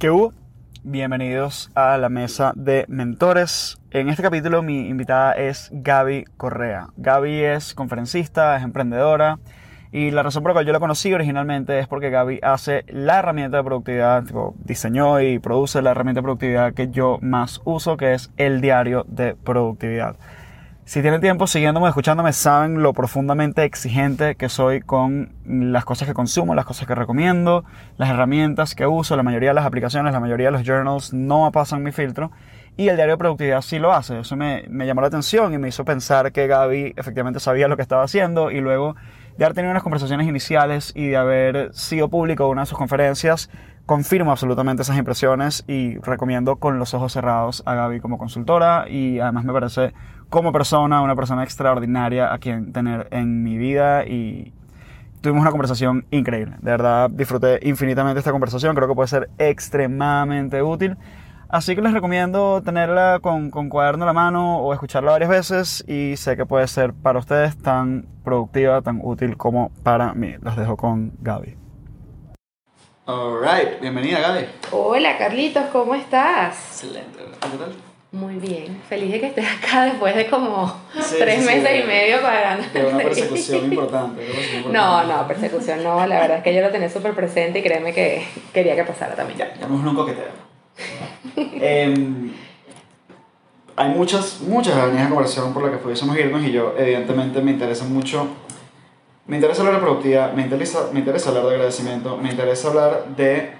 ¿Qué hubo? Bienvenidos a la mesa de mentores. En este capítulo mi invitada es Gaby Correa. Gaby es conferencista, es emprendedora y la razón por la cual yo la conocí originalmente es porque Gaby hace la herramienta de productividad, tipo, diseñó y produce la herramienta de productividad que yo más uso, que es el diario de productividad. Si tienen tiempo siguiéndome, escuchándome, saben lo profundamente exigente que soy con las cosas que consumo, las cosas que recomiendo, las herramientas que uso, la mayoría de las aplicaciones, la mayoría de los journals no pasan mi filtro. Y el diario de productividad sí lo hace. Eso me, me llamó la atención y me hizo pensar que Gaby efectivamente sabía lo que estaba haciendo y luego de haber tenido unas conversaciones iniciales y de haber sido público una de sus conferencias, confirmo absolutamente esas impresiones y recomiendo con los ojos cerrados a Gaby como consultora y además me parece como persona una persona extraordinaria a quien tener en mi vida y tuvimos una conversación increíble. De verdad disfruté infinitamente esta conversación, creo que puede ser extremadamente útil. Así que les recomiendo tenerla con, con cuaderno en la mano o escucharla varias veces y sé que puede ser para ustedes tan productiva, tan útil como para mí. Los dejo con Gaby. Alright, bienvenida Gaby. Hola Carlitos, ¿cómo estás? Excelente, ¿qué tal? Muy bien, feliz de que estés acá después de como Sí, tres sí, meses y medio pagando. De una persecución importante. No, no, persecución no, la verdad es que yo lo tenía súper presente y créeme que quería que pasara también. Ya, llamémoslo un coqueteo. Em, hay muchas, muchas líneas de conversación por las que pudiésemos irnos y yo, evidentemente, me interesa mucho. Me interesa hablar de productividad, me interesa, me interesa hablar de agradecimiento, me interesa hablar de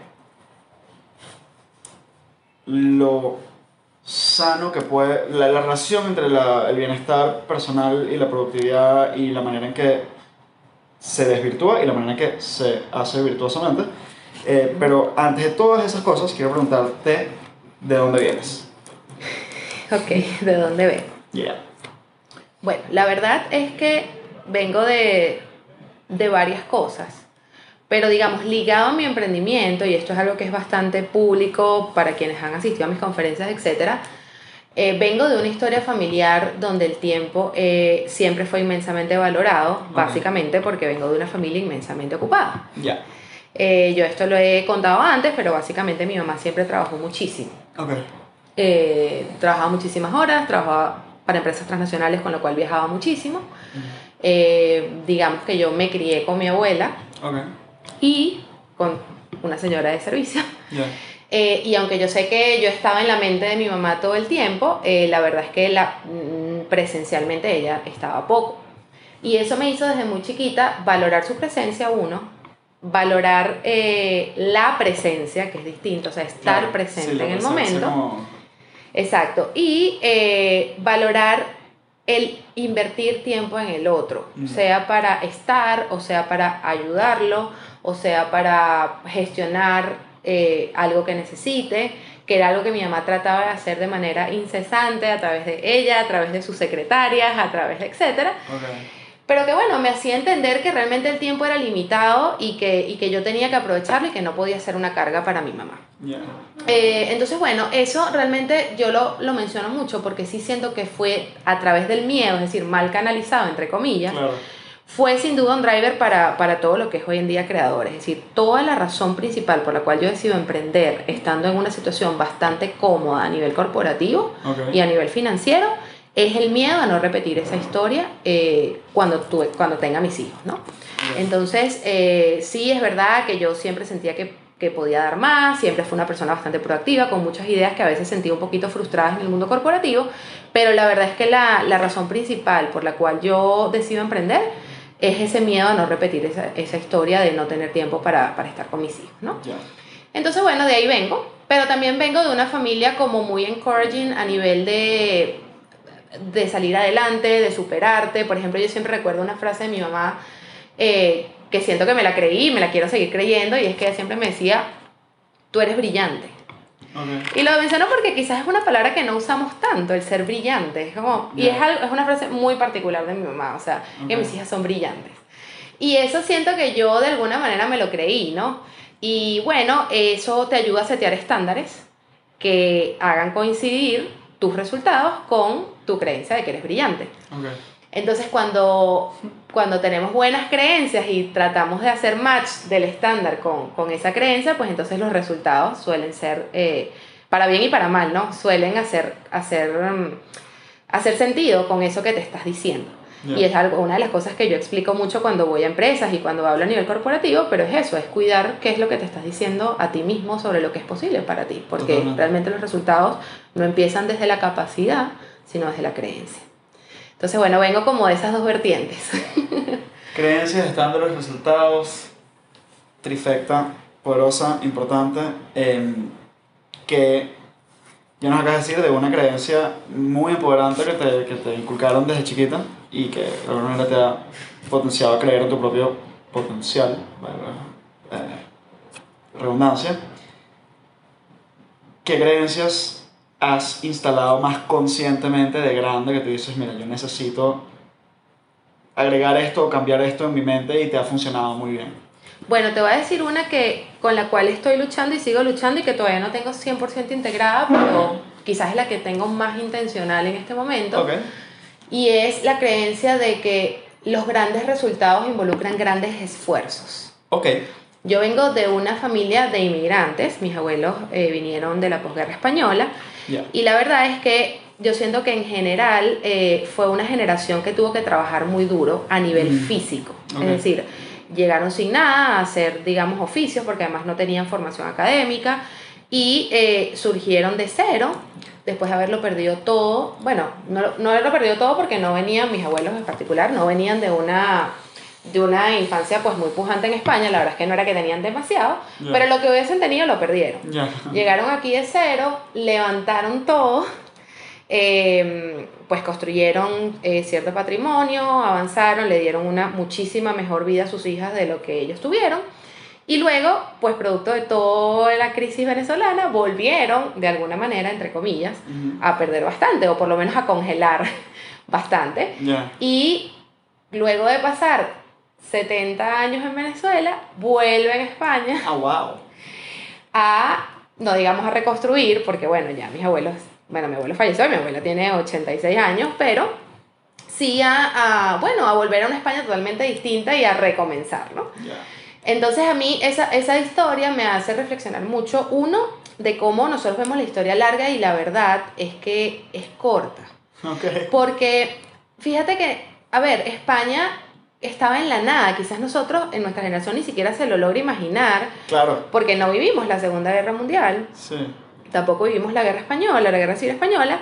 lo sano que puede, la, la relación entre la- el bienestar personal y la productividad y la manera en que se desvirtúa y la manera en que se hace virtuosamente. Eh, pero antes de todas esas cosas, quiero preguntarte de dónde vienes. Ok, ¿de dónde vengo? Yeah. Bueno, la verdad es que vengo de, de varias cosas, pero digamos, ligado a mi emprendimiento, y esto es algo que es bastante público para quienes han asistido a mis conferencias, etc., eh, vengo de una historia familiar donde el tiempo eh, siempre fue inmensamente valorado, Ok. básicamente porque vengo de una familia inmensamente ocupada. Ya. Eh, yo esto lo he contado antes, pero básicamente mi mamá siempre trabajó muchísimo. Ok. Eh, trabajaba muchísimas horas, trabajaba para empresas transnacionales, con lo cual viajaba muchísimo. Eh, digamos que yo me crié con mi abuela Ok. Y con una señora de servicio. Eh, y aunque yo sé que yo estaba en la mente de mi mamá todo el tiempo, eh, la verdad es que la, mm, presencialmente ella estaba poco. Y eso me hizo desde muy chiquita valorar su presencia, uno, valorar eh, la presencia, que es distinto, o sea, estar Claro. presente Sí, en el momento. como- Exacto. Y valorar el invertir tiempo en el otro, sea para estar, o sea para ayudarlo, o sea para gestionar eh, algo que necesite, que era algo que mi mamá trataba de hacer de manera incesante a través de ella, a través de sus secretarias, a través de etcétera. Pero que bueno, me hacía entender que realmente el tiempo era limitado y que, y que yo tenía que aprovecharlo y que no podía ser una carga para mi mamá. Ya. Eh, entonces, bueno, eso realmente yo lo, lo menciono mucho porque sí siento que fue a través del miedo, es decir, mal canalizado, entre comillas, Claro. fue sin duda un driver para, para todo lo que es hoy en día creador. Es decir, toda la razón principal por la cual yo decido emprender estando en una situación bastante cómoda a nivel corporativo y a nivel financiero es el miedo a no repetir esa historia eh, cuando, tuve, cuando tenga mis hijos, ¿no? Entonces, eh, sí es verdad que yo siempre sentía que, que podía dar más, siempre fui una persona bastante proactiva, con muchas ideas que a veces sentía un poquito frustradas en el mundo corporativo, pero la verdad es que la, la razón principal por la cual yo decido emprender es ese miedo a no repetir esa, esa historia de no tener tiempo para, para estar con mis hijos, ¿no? Entonces, bueno, de ahí vengo, pero también vengo de una familia como muy encouraging a nivel de, de salir adelante, de superarte. Por ejemplo, yo siempre recuerdo una frase de mi mamá eh, que siento que me la creí y me la quiero seguir creyendo, y es que siempre me decía, tú eres brillante. Ok. Y lo menciono porque quizás es una palabra que no usamos tanto, el ser brillante. Es como, y es, algo, es una frase muy particular de mi mamá, o sea, que mis hijas son brillantes. Y eso siento que yo de alguna manera me lo creí, ¿no? Y bueno, eso te ayuda a setear estándares que hagan coincidir tus resultados con tu creencia de que eres brillante. Ok. Entonces cuando, cuando tenemos buenas creencias y tratamos de hacer match del estándar con, con esa creencia, pues entonces los resultados suelen ser, eh, para bien y para mal, ¿no? Suelen hacer, hacer, mm, hacer sentido con eso que te estás diciendo. Y es algo, una de las cosas que yo explico mucho cuando voy a empresas y cuando hablo a nivel corporativo, pero es eso, es cuidar qué es lo que te estás diciendo a ti mismo sobre lo que es posible para ti, porque realmente los resultados no empiezan desde la capacidad, sino desde la creencia. Entonces, bueno, vengo como de esas dos vertientes. Creencias, estándares, resultados, trifecta, poderosa, importante, em, que ya nos acabas de decir de una creencia muy empoderante que te, que te inculcaron desde chiquita y que de alguna manera te ha potenciado a creer en tu propio potencial, eh, redundancia. ¿Qué creencias has instalado más conscientemente de grande que tú dices, mira, yo necesito agregar esto o cambiar esto en mi mente y te ha funcionado muy bien? Bueno, te voy a decir una que con la cual estoy luchando y sigo luchando y que todavía no tengo 100% integrada, pero quizás es la que tengo más intencional en este momento. Okay y es la creencia de que los grandes resultados involucran grandes esfuerzos. Ok. Yo vengo de una familia de inmigrantes, mis abuelos eh, vinieron de la posguerra española, y la verdad es que yo siento que en general eh, fue una generación que tuvo que trabajar muy duro a nivel físico, es decir, llegaron sin nada a hacer, digamos, oficios, porque además no tenían formación académica, y eh, surgieron de cero después de haberlo perdido todo, bueno, no, no haberlo perdido todo porque no venían, mis abuelos en particular, no venían de una de una infancia pues muy pujante en España, la verdad es que no era que tenían demasiado, pero lo que hubiesen tenido lo perdieron. Llegaron aquí de cero, levantaron todo, em, pues construyeron eh, cierto patrimonio, avanzaron, le dieron una muchísima mejor vida a sus hijas de lo que ellos tuvieron y luego, pues producto de toda la crisis venezolana, volvieron de alguna manera, entre comillas, a perder bastante, o por lo menos a congelar bastante. Y luego de pasar 70 años en Venezuela, vuelven a España. Ah, wow. A, no digamos a reconstruir, porque bueno, ya mis abuelos, bueno, mi abuelo falleció, mi abuela tiene 86 años, pero sí a, bueno, a volver a una España totalmente distinta y a recomenzar, ¿no? Entonces a mí esa, esa historia me hace reflexionar mucho, uno, de cómo nosotros vemos la historia larga y la verdad es que es corta. Porque fíjate que, a ver, España estaba en la nada, quizás nosotros en nuestra generación ni siquiera se lo logra imaginar. Claro. Porque no vivimos la Segunda Guerra Mundial. Sí. Tampoco vivimos la Guerra Española, la Guerra Civil Española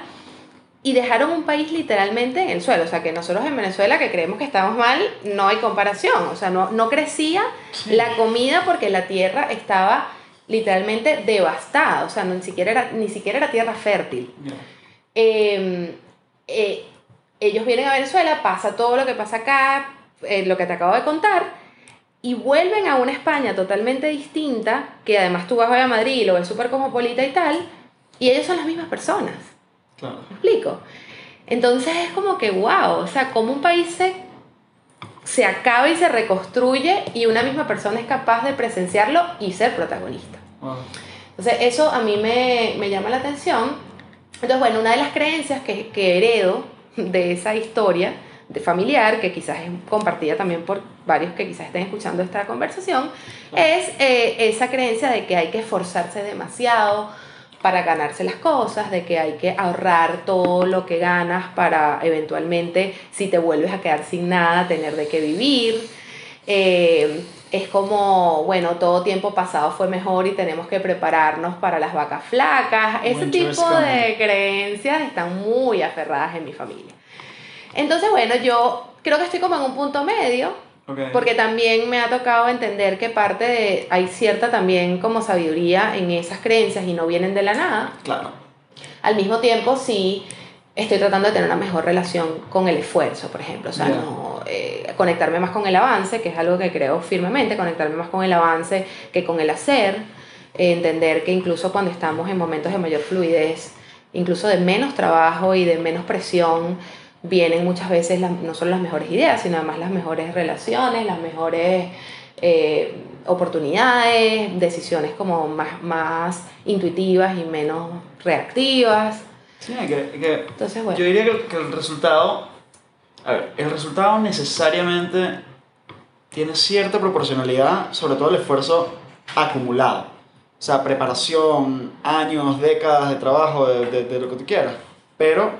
y dejaron un país literalmente en el suelo. O sea, que nosotros en Venezuela, que creemos que estamos mal, no hay comparación. O sea, no, no crecía la comida porque la tierra estaba literalmente devastada. O sea, no, ni, siquiera era, ni siquiera era tierra fértil. Em, eh, ellos vienen a Venezuela, pasa todo lo que pasa acá, eh, lo que te acabo de contar, y vuelven a una España totalmente distinta, que además tú vas a Madrid y lo ves súper cosmopolita y tal, y ellos son las mismas personas. Claro. ¿Me explico? Entonces es como que, wow, o sea, como un país se, se acaba y se reconstruye y una misma persona es capaz de presenciarlo y ser protagonista. Entonces eso a mí me, me, llama la atención. Entonces, bueno, una de las creencias que, que heredo de esa historia de familiar, que quizás es compartida también por varios que quizás estén escuchando esta conversación, es eh, esa creencia de que hay que esforzarse demasiado, para ganarse las cosas, de que hay que ahorrar todo lo que ganas para eventualmente, si te vuelves a quedar sin nada, tener de qué vivir. Eh, es como, bueno, todo tiempo pasado fue mejor y tenemos que prepararnos para las vacas flacas. Ese tipo de creencias están muy aferradas en mi familia. Entonces, bueno, yo creo que estoy como en un punto medio porque también me ha tocado entender que parte de, hay cierta también como sabiduría en esas creencias y no vienen de la nada. Claro. Al mismo tiempo, sí estoy tratando de tener una mejor relación con el esfuerzo, por ejemplo. O sea, no, eh, conectarme más con el avance, que es algo que creo firmemente, conectarme más con el avance que con el hacer. entender que incluso cuando estamos en momentos de mayor fluidez, incluso de menos trabajo y de menos presión, vienen muchas veces no solo las mejores ideas, sino además las mejores relaciones, las mejores eh, oportunidades, decisiones como más, más intuitivas y menos reactivas. Sí, que, Entonces, bueno. yo diría que, el resultado, A ver, el resultado necesariamente tiene cierta proporcionalidad, sobre todo el esfuerzo acumulado. O sea, preparación, años, décadas de trabajo, de, de, lo que tú quieras. Pero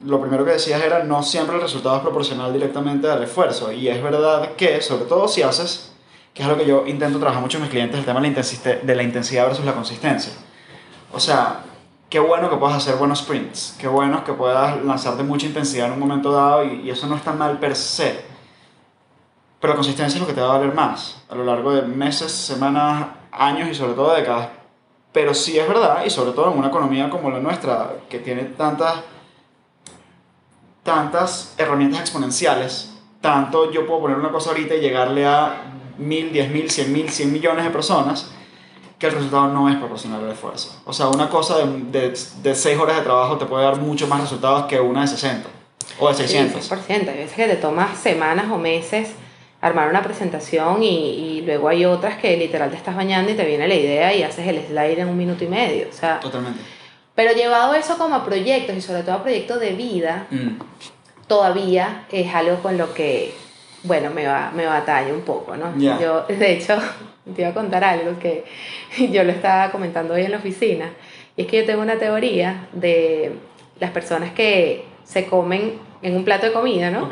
lo primero que decías era no siempre el resultado es proporcional directamente al esfuerzo. Y es verdad que, sobre todo si haces, que es algo que yo intento trabajar mucho en mis clientes, el tema de la intensidad versus la consistencia. O sea, qué bueno que puedas hacer buenos sprints, qué bueno que puedas lanzarte mucha intensidad en un momento dado y, y eso no está mal per se. Pero la consistencia es lo que te va a valer más a lo largo de meses, semanas, años y sobre todo décadas. Pero sí es verdad, y sobre todo en una economía como la nuestra, que tiene tantas, tantas herramientas exponenciales, tanto yo puedo poner una cosa ahorita y llegarle a mil, diez mil, cien mil, cien millones de personas, que el resultado no es proporcional al esfuerzo. O sea, una cosa de, de, 6 horas de trabajo te puede dar mucho más resultados que una de 60 o de 600. Sí, 100%. Hay veces que te tomas semanas o meses armar una presentación y, y, luego hay otras que literal te estás bañando y te viene la idea y haces el slide en un minuto y medio. O sea, Totalmente. Pero llevado eso como a proyectos y sobre todo a proyectos de vida, mm. todavía es algo con lo que, bueno, me, va, me batalla un poco, ¿no? Yo, de hecho, te iba a contar algo que yo lo estaba comentando hoy en la oficina, y es que yo tengo una teoría de las personas que se comen en un plato de comida, ¿no?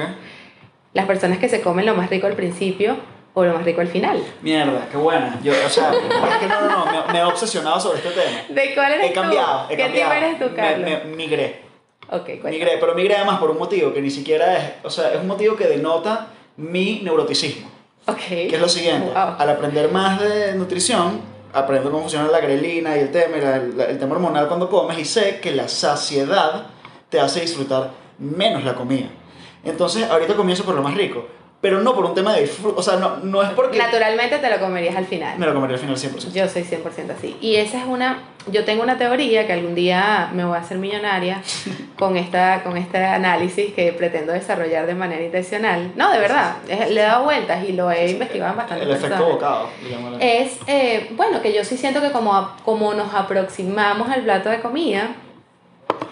las personas que se comen lo más rico al principio o lo más rico al final. Mierda, qué buena. Yo, o sea, es que no, no, no, me, he obsesionado sobre este tema. ¿De cuál eres he cambiado, He ¿Qué cambiado. eres tú, Carlos? Me, migré. Ok, Migré, pero migré además por un motivo que ni siquiera es, o sea, es un motivo que denota mi neuroticismo. Ok. Que es lo siguiente, al aprender más de nutrición, aprendo cómo funciona la grelina y el tema, el, el tema hormonal cuando comes y sé que la saciedad te hace disfrutar menos la comida. Entonces, ahorita comienzo por lo más rico. Pero no por un tema de disfrute, o sea, no, no es porque... Naturalmente te lo comerías al final. Me lo comería al final 100%. Yo soy 100% así. Y esa es una... Yo tengo una teoría que algún día me voy a hacer millonaria con, esta, con este análisis que pretendo desarrollar de manera intencional. No, de verdad. le he dado vueltas y lo he investigado en bastante El efecto bocado. Es, eh, bueno, que yo sí siento que como, como nos aproximamos al plato de comida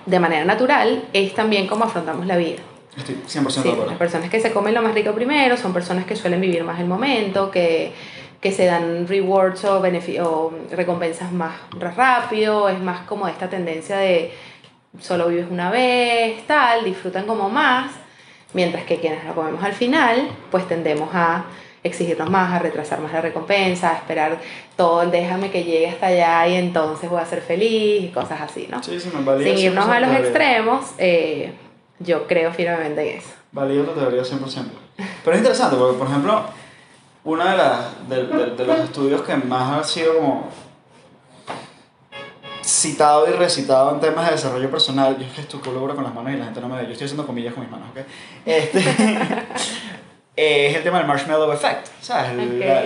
de manera natural, es también como afrontamos la vida. Estoy 100% de acuerdo. Las personas que se comen lo más rico primero son personas que suelen vivir más el momento, que, que se dan rewards o, o recompensas más rápido, es más como esta tendencia de solo vives una vez, tal, disfrutan como más, mientras que quienes lo comemos al final, pues tendemos a exigirnos más, a retrasar más la recompensa, a esperar todo, déjame que llegue hasta allá y entonces voy a ser feliz y cosas así, ¿no? Sí, sí, me Sin irnos a los extremos, eh, yo creo firmemente en eso. Valido tu teoría 100%. Pero es interesante porque, por ejemplo, uno de, las, de, de, los estudios que más ha sido como citado y recitado en temas de desarrollo personal, yo gesticulo con las manos y la gente no me ve, yo estoy haciendo comillas con mis manos, ¿ok? Este, es el tema del marshmallow effect, ¿sabes?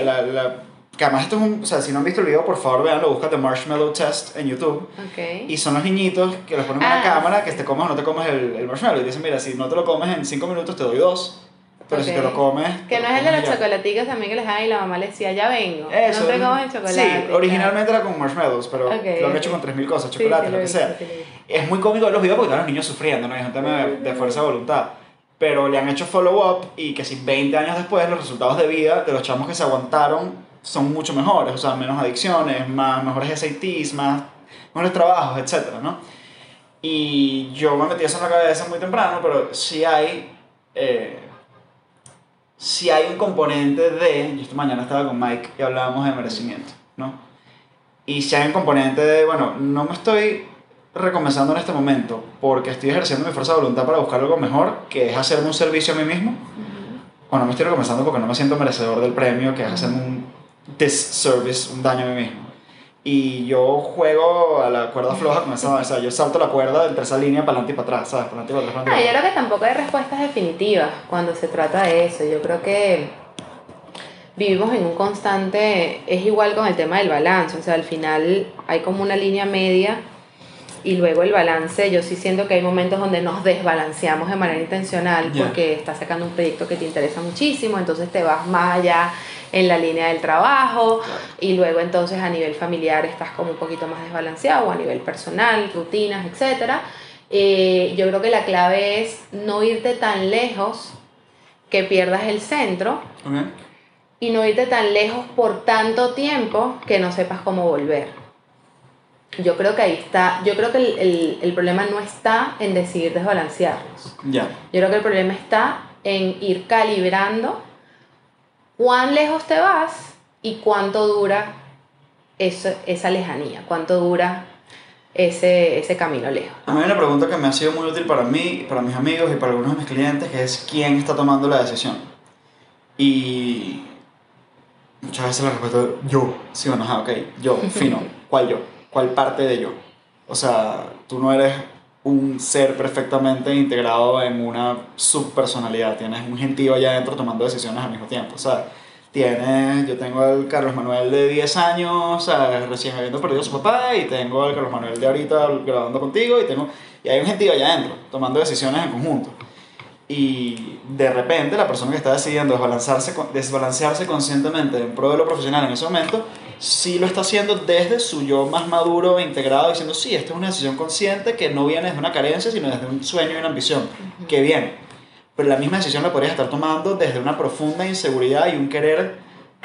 La, la, que además esto es un, o sea, si no han visto el video, por favor veanlo, busca The Marshmallow Test en YouTube. Okay. Y son los niñitos que los ponen en la ah, cámara, que te comes o no te comes el, el, marshmallow. Y dicen, mira, si no te lo comes en 5 minutos te doy dos. Pero si te lo comes... Que no es el de los chocolaticos también que les dan y la mamá le decía, ya vengo. Eso, no te comes el chocolate. Sí, originalmente era con marshmallows, pero lo han hecho con 3.000 cosas, chocolate, lo, que sea. es muy cómico los videos porque están los niños sufriendo, ¿no? Es un tema de, de fuerza de voluntad pero le han hecho follow-up y que si 20 años después los resultados de vida de los chamos que se aguantaron son mucho mejores, o sea, menos adicciones, más, mejores SATs, más, mejores trabajos, etc. ¿no? Y yo me metí eso en la cabeza muy temprano, pero sí hay, eh, sí hay un componente de, yo esta mañana estaba con Mike y hablábamos de merecimiento, ¿no? Y si hay un componente de, bueno, no me estoy recompensando en este momento porque estoy ejerciendo mi fuerza de voluntad para buscar algo mejor, que es hacerme un servicio a mí mismo, o no me estoy recompensando porque no me siento merecedor del premio, que es hacerme un disservice, un daño a mí mismo. Y yo juego a la cuerda floja con esa, o sea, yo salto la cuerda entre esa línea para adelante y para atrás, ¿sabes? Para adelante y para atrás. Ah, yo creo que tampoco hay respuestas definitivas cuando se trata de eso. Yo creo que vivimos en un constante, es igual con el tema del balance, o sea, al final hay como una línea media y luego el balance, yo sí siento que hay momentos donde nos desbalanceamos de manera intencional porque estás sacando un proyecto que te interesa muchísimo, entonces te vas más allá en la línea del trabajo y luego entonces a nivel familiar estás como un poquito más desbalanceado o a nivel personal, rutinas, etc. Eh, yo creo que la clave es no irte tan lejos que pierdas el centro y no irte tan lejos por tanto tiempo que no sepas cómo volver. Yo creo que ahí está, yo creo que el, el- el problema no está en decidir desbalancearnos. Ya. Yo creo que el problema está en ir calibrando cuán lejos te vas y cuánto dura eso- esa lejanía, cuánto dura ese, ese camino lejos. A mí hay una pregunta que me ha sido muy útil para mí, para mis amigos y para algunos de mis clientes, que es quién está tomando la decisión. Y muchas veces la respuesta es yo, sí o no, ok, yo, fino, ¿cuál yo? ¿Cuál parte de yo? O sea, tú no eres un ser perfectamente integrado en una subpersonalidad, tienes un gentío allá adentro tomando decisiones al mismo tiempo, o sea, tienes, yo tengo al Carlos Manuel de 10 años, o sea, recién habiendo perdido a su papá, y tengo al Carlos Manuel de ahorita grabando contigo, y tengo, y hay un gentío allá adentro, tomando decisiones en conjunto. Y de repente la persona que está decidiendo desbalancearse, desbalancearse conscientemente en pro de lo profesional en ese momento, sí lo está haciendo desde su yo más maduro e integrado, diciendo, sí, esta es una decisión consciente que no viene desde una carencia, sino desde un sueño y una ambición. Que bien. Pero la misma decisión la podrías estar tomando desde una profunda inseguridad y un querer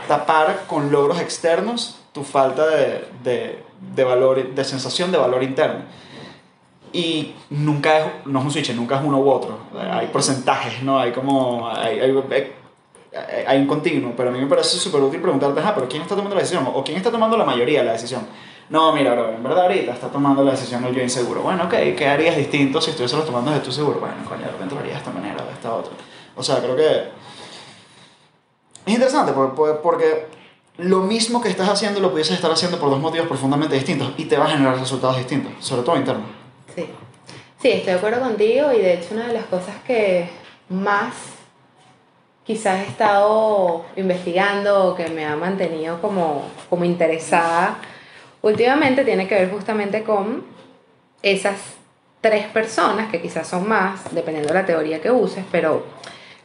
tapar con logros externos tu falta de, de, de valor, de sensación de valor interno. Y nunca es, no es un switch, nunca es uno u otro. Hay porcentajes, ¿no? Hay como, hay, hay, hay- hay un continuo, pero a mí me parece súper útil preguntarte, ah, pero ¿quién está tomando la decisión? ¿O quién está tomando la mayoría de la decisión? No, mira, bro, en verdad ahorita está tomando la decisión el yo inseguro. Bueno, ok, ¿qué harías distinto si estuvieses tomando desde tu seguro? Bueno, coño, de repente lo haría de esta manera de esta otra. O sea, creo que es interesante por- por- porque lo mismo que estás haciendo lo pudieses estar haciendo por dos motivos profundamente distintos y te va a generar resultados distintos, sobre todo internos. Sí. Sí, estoy de acuerdo contigo y de hecho una de las cosas que más quizás he estado investigando o que me ha mantenido como, como interesada. Últimamente tiene que ver justamente con esas tres personas, que quizás son más, dependiendo de la teoría que uses, pero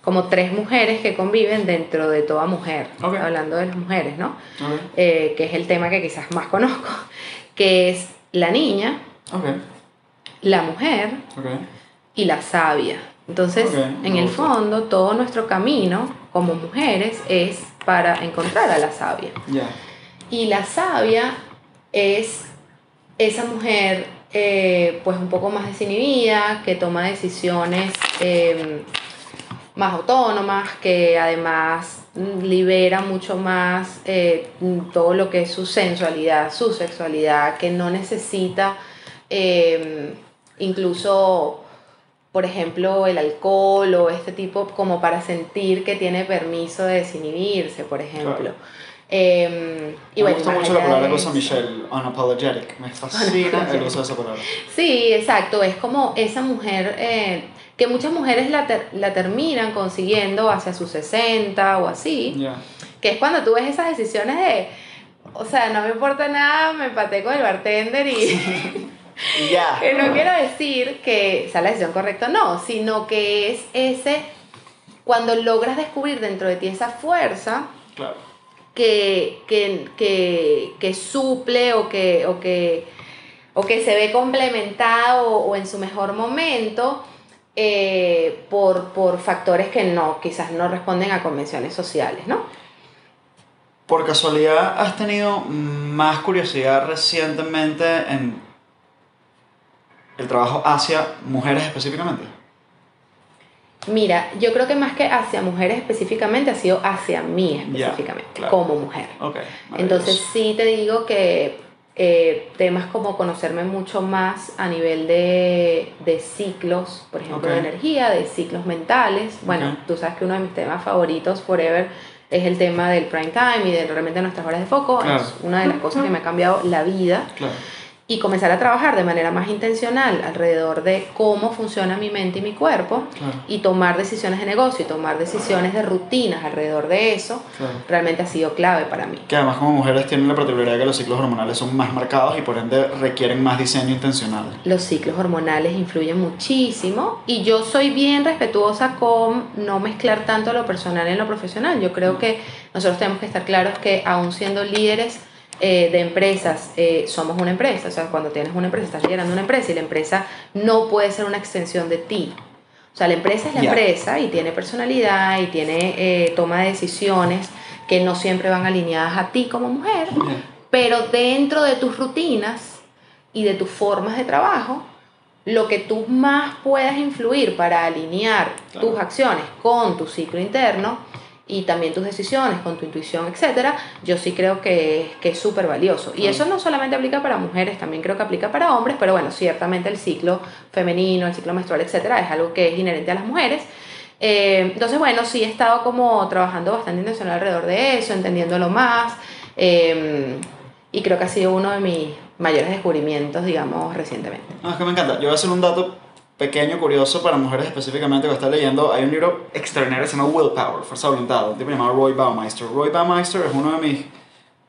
como tres mujeres que conviven dentro de toda mujer, hablando de las mujeres, ¿no? Eh, que es el tema que quizás más conozco, que es la niña, la mujer y la sabia. Entonces, en el fondo, todo nuestro camino como mujeres es para encontrar a la sabia. Y la sabia es esa mujer, eh, pues un poco más desinhibida, que toma decisiones eh, más autónomas, que además libera mucho más eh, todo lo que es su sensualidad, su sexualidad, que no necesita eh, incluso, por ejemplo, el alcohol o este tipo como para sentir que tiene permiso de desinhibirse, por ejemplo. Claro. Eh, y me bueno, gusta mucho la palabra de que usa Michelle, unapologetic. Me fascina el uso de esa palabra. Sí, exacto. Es como esa mujer eh, que muchas mujeres la, ter- la terminan consiguiendo hacia sus 60 o así. Ya. Que es cuando tú ves esas decisiones de, o sea, no me importa nada, me empaté con el bartender y... Ya. Que no quiero decir que sea la decisión correcta, no, sino que es ese, cuando logras descubrir dentro de ti esa fuerza Claro. que, que, que, que suple o que, o, que, o que se ve complementado o, o en su mejor momento eh, por, por factores que no, quizás no responden a convenciones sociales, ¿no? Por casualidad, ¿has tenido más curiosidad recientemente en el trabajo hacia mujeres específicamente? Mira, yo creo que más que hacia mujeres específicamente ha sido hacia mí específicamente, claro. como mujer. Ok. Entonces sí te digo que eh, temas como conocerme mucho más a nivel de, de ciclos, por ejemplo, de energía, de ciclos mentales. Bueno, Ok. tú sabes que uno de mis temas favoritos forever es el tema del prime time y de realmente nuestras horas de foco. Claro. Es una de las cosas que me ha cambiado la vida Claro. Y comenzar a trabajar de manera más intencional alrededor de cómo funciona mi mente y mi cuerpo Claro. y tomar decisiones de negocio y tomar decisiones de rutinas alrededor de eso, Claro. realmente ha sido clave para mí. Que además como mujeres tienen la particularidad de que los ciclos hormonales son más marcados y por ende requieren más diseño intencional. Los ciclos hormonales influyen muchísimo y yo soy bien respetuosa con no mezclar tanto lo personal en lo profesional. Yo creo que nosotros tenemos que estar claros que aún siendo líderes eh, de empresas, eh, somos una empresa, o sea, cuando tienes una empresa, estás liderando una empresa y la empresa no puede ser una extensión de ti. O sea, la empresa es la empresa y tiene personalidad y tiene eh, toma de decisiones que no siempre van alineadas a ti como mujer, pero dentro de tus rutinas y de tus formas de trabajo, lo que tú más puedas influir para alinear Claro. tus acciones con tu ciclo interno y también tus decisiones con tu intuición, etcétera, yo sí creo que, que es súper valioso. Y Claro. eso no solamente aplica para mujeres, también creo que aplica para hombres, pero bueno, ciertamente el ciclo femenino, el ciclo menstrual, etcétera, es algo que es inherente a las mujeres. Eh, entonces, bueno, sí he estado como trabajando bastante intencional alrededor de eso, entendiéndolo más. eh, y creo que ha sido uno de mis mayores descubrimientos, digamos, recientemente. No, es que me encanta. Yo voy a hacer un dato pequeño, curioso para mujeres específicamente que está leyendo. Hay un libro extraordinario que se llama Willpower, Fuerza de Voluntad, un tipo llamado Roy Baumeister. Roy Baumeister es uno de mis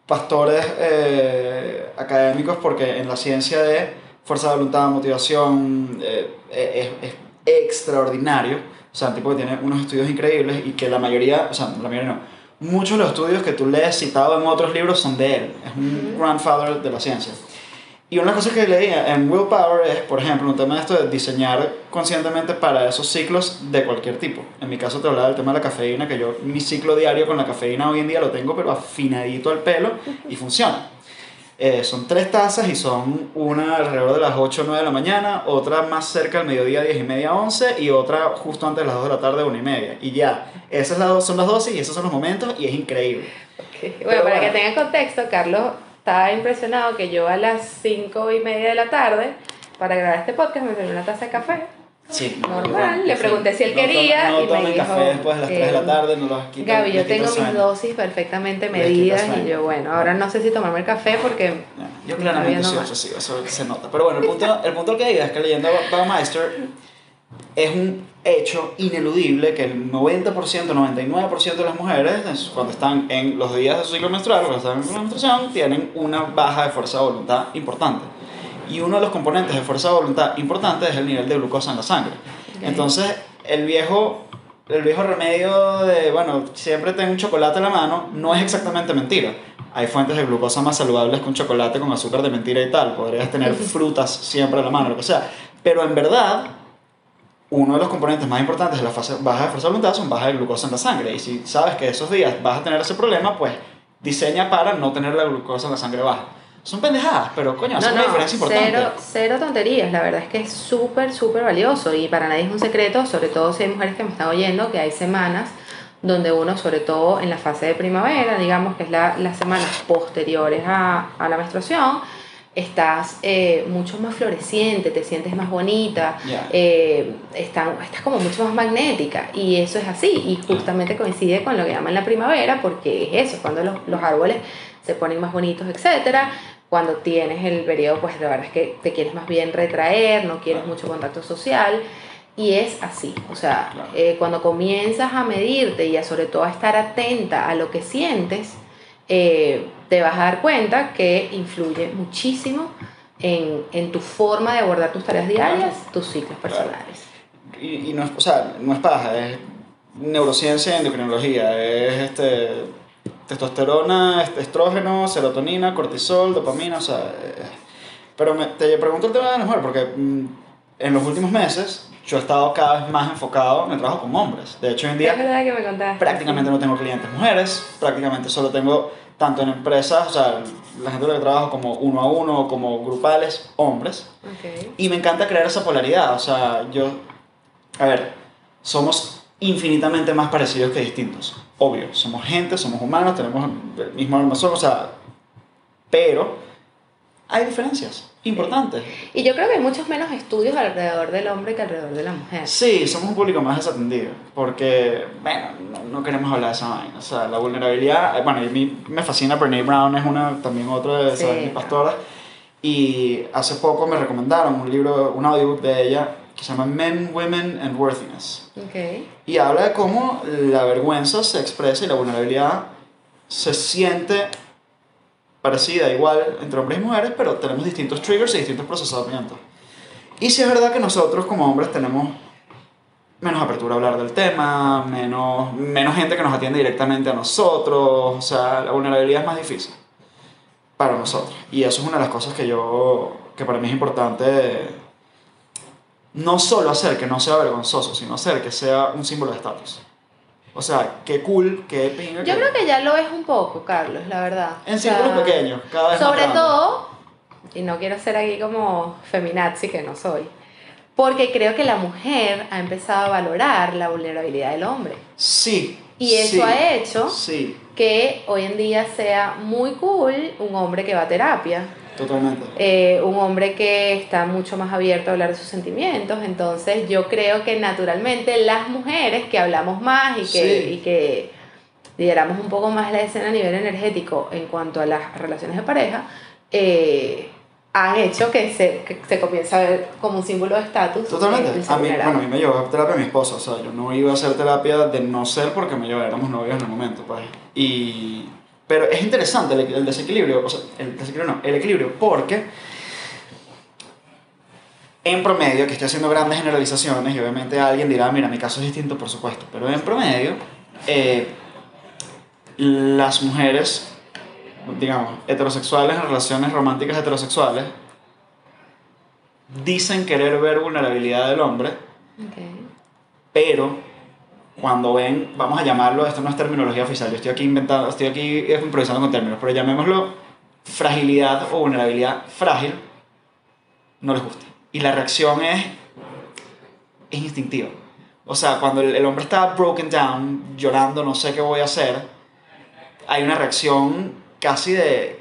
pastores eh, académicos porque en la ciencia de fuerza de voluntad, motivación, eh, es, es extraordinario. O sea, un tipo que tiene unos estudios increíbles y que la mayoría, o sea, la mayoría no, muchos de los estudios que tú lees citados en otros libros son de él. Es un grandfather de la ciencia. Y una cosa que leí en Willpower es, por ejemplo, un tema de esto de diseñar conscientemente para esos ciclos de cualquier tipo. En mi caso te hablaba del tema de la cafeína, que yo mi ciclo diario con la cafeína hoy en día lo tengo pero afinadito al pelo y funciona. Eh, son tres tazas y son una alrededor de las 8 o 9 de la mañana, otra más cerca al mediodía, 10 y media, 11 y otra justo antes de las 2 de la tarde, 1 y media. Y ya, esas son las dosis y esos son los momentos y es increíble. Bueno, Pero para bueno. que tengan contexto, Carlos estaba impresionado que yo a las 5 y media de la tarde, para grabar este podcast, me serví una taza de café. Sí. Normal, le Sí. pregunté si él No quería No y me dijo, café después de las 3 de la tarde, no los. Gaby, yo tengo mis dosis perfectamente medidas y yo, bueno, ahora no sé si tomarme el café porque Yo claramente soy obsesivo, eso se nota. Pero bueno, el punto, el punto que iba es que leyendo Baumeister es un hecho ineludible que el 90%, 99% de las mujeres, es- cuando están en los días de su ciclo menstrual, cuando están en la menstruación, tienen una baja de fuerza de voluntad importante. Y uno de los componentes de fuerza de voluntad importante es el nivel de glucosa en la sangre. Entonces, el viejo, el viejo remedio de, bueno, siempre tengo un chocolate en la mano, no es exactamente mentira. Hay fuentes de glucosa más saludables que un chocolate con azúcar de mentira y tal. Podrías tener frutas siempre en la mano, lo que sea. Pero en verdad, uno de los componentes más importantes de la fase baja de fuerza de voluntad son baja de glucosa en la sangre. Y si sabes que esos días vas a tener ese problema, pues diseña para no tener la glucosa en la sangre baja. Son pendejadas, pero coño, hacen una diferencia importante. Cero, cero tonterías, la verdad es que es súper, súper valioso y para nadie es un secreto, sobre todo si hay mujeres que me están oyendo, que hay semanas donde uno, sobre todo en la fase de primavera, digamos que es la, las semanas posteriores a, a la menstruación, estás eh, mucho más floreciente, te sientes más bonita, eh, están- estás como mucho más magnética y eso es así y justamente coincide con lo que llaman la primavera porque es eso, cuando los, los árboles se ponen más bonitos, etcétera. Cuando tienes el periodo, pues la verdad es que te quieres más bien retraer, no quieres mucho contacto social. Y es así, o sea, Claro. eh, cuando comienzas a medirte y a sobre todo a estar atenta a lo que sientes, eh, te vas a dar cuenta que influye muchísimo en, en tu forma de abordar tus tareas diarias, tus ciclos personales. y, y no es, o sea, no es paja, es neurociencia y endocrinología, es este, testosterona, est- estrógeno, serotonina, cortisol, dopamina, o sea, eh, pero me- te pregunto el tema de la mujer porque mm, en los últimos meses yo he estado cada vez más enfocado en el trabajo con hombres, de hecho hoy en día que me prácticamente no tengo clientes mujeres, prácticamente solo tengo tanto en empresas, o sea, la gente con la que trabajo como uno a uno como grupales, hombres, Ok. y me encanta crear esa polaridad. O sea, yo. A ver, somos infinitamente más parecidos que distintos. Obvio, somos gente, somos humanos, tenemos el mismo almazón, o sea. Pero hay diferencias importantes. Y yo creo que hay muchos menos estudios alrededor del hombre que alrededor de la mujer. Sí, somos un público más desatendido. Porque, bueno, no, no queremos hablar de esa vaina. O sea, la vulnerabilidad. eh, Bueno, a mí me fascina. Brené Brown es una, también otra de esas Sí. pastoras. Y hace poco me recomendaron un libro, un audiobook de ella que se llama Men, Women and Worthiness. Ok. Y habla de cómo la vergüenza se expresa y la vulnerabilidad se siente parecida, igual entre hombres y mujeres, pero tenemos distintos triggers y distintos procesamientos. Y si es verdad que nosotros como hombres tenemos menos apertura a hablar del tema, menos, menos gente que nos atiende directamente a nosotros, o sea, la vulnerabilidad es más difícil. para nosotros. Y eso es una de las cosas que yo, que para mí es importante, no solo hacer que no sea vergonzoso, sino hacer que sea un símbolo de estatus. O sea, qué cool, qué pinga. Yo que- creo que ya lo es un poco, Carlos, la verdad. En O sea, círculos pequeños, cada vez más Sobre grandes. todo, y no quiero ser aquí como feminazi, que no soy, porque creo que la mujer ha empezado a valorar la vulnerabilidad del hombre. Sí. Y eso sí, ha hecho Sí, que hoy en día sea muy cool un hombre que va a terapia, totalmente. eh, un hombre que está mucho más abierto a hablar de sus sentimientos. Entonces yo creo que naturalmente las mujeres que hablamos más y que, Sí. y que lideramos un poco más la escena a nivel energético en cuanto a las relaciones de pareja, eh, han hecho que se, que se comience a ver como un símbolo de estatus. Totalmente. A mí, bueno, a mí me llevó a terapia mi esposa, o sea, yo no iba a hacer terapia de no ser porque me llevaba, éramos novios en el momento, pues. Y... Pero es interesante el, el desequilibrio, o sea, el desequilibrio no, el equilibrio, porque en promedio, que estoy haciendo grandes generalizaciones, y obviamente alguien dirá, mira, mi caso es distinto, por supuesto, pero en promedio, eh, las mujeres, digamos, heterosexuales en relaciones románticas heterosexuales, dicen querer ver vulnerabilidad del hombre, Ok. pero cuando ven, vamos a llamarlo, esto no es terminología oficial, yo estoy aquí inventando, estoy aquí improvisando con términos, pero llamémoslo fragilidad o vulnerabilidad frágil, no les gusta. Y la reacción es, es instintiva. O sea, cuando el, el hombre está broken down, llorando, no sé qué voy a hacer, hay una reacción casi de,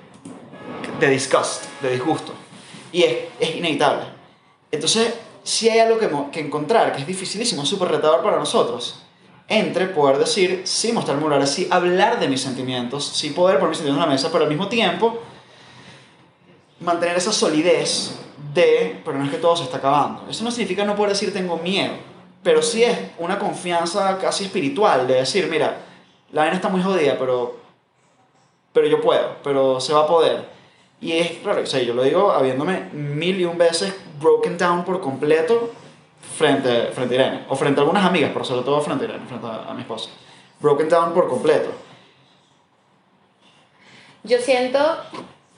de disgust, de disgusto. Y es, es inevitable. Entonces, si hay algo que, que encontrar, que es dificilísimo, súper retador para nosotros, entre poder decir, sí mostrarme vulnerable, sí hablar de mis sentimientos, sí poder poner mis sentimientos en la mesa, pero al mismo tiempo mantener esa solidez de, pero no es que todo se está acabando. Eso no significa no poder decir tengo miedo, pero sí es una confianza casi espiritual de decir, mira, la vaina está muy jodida, pero, pero yo puedo, pero se va a poder. Y es claro, o sea, yo lo digo habiéndome mil y un veces broken down por completo frente, frente a Irene, o frente a algunas amigas, pero sobre todo frente a Irene, frente a, a mi esposa. Broken down por completo. Yo siento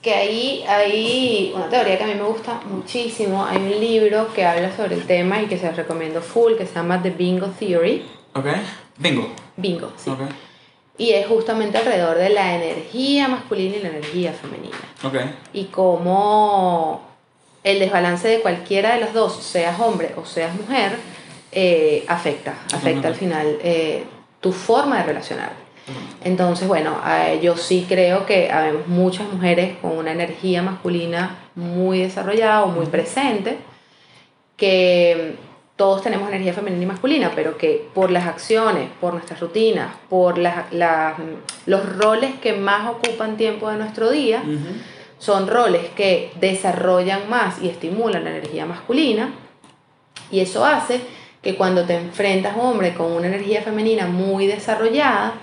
que ahí hay una teoría que a mí me gusta muchísimo. Hay un libro que habla sobre el tema y que se los recomiendo full, que se llama The Bingo Theory. ¿Ok? Bingo. Bingo, sí. Ok. Y es justamente alrededor de la energía masculina y la energía femenina. Ok. Y cómo el desbalance de cualquiera de los dos, seas hombre o seas mujer, eh, afecta, afecta al final eh, tu forma de relacionarte. Entonces, bueno, eh, yo sí creo que habemos muchas mujeres con una energía masculina muy desarrollada o muy presente, que todos tenemos energía femenina y masculina, pero que por las acciones, por nuestras rutinas, por las, las- los roles que más ocupan tiempo de nuestro día. Son roles que desarrollan más y estimulan la energía masculina y eso hace que cuando te enfrentas a un hombre con una energía femenina muy desarrollada,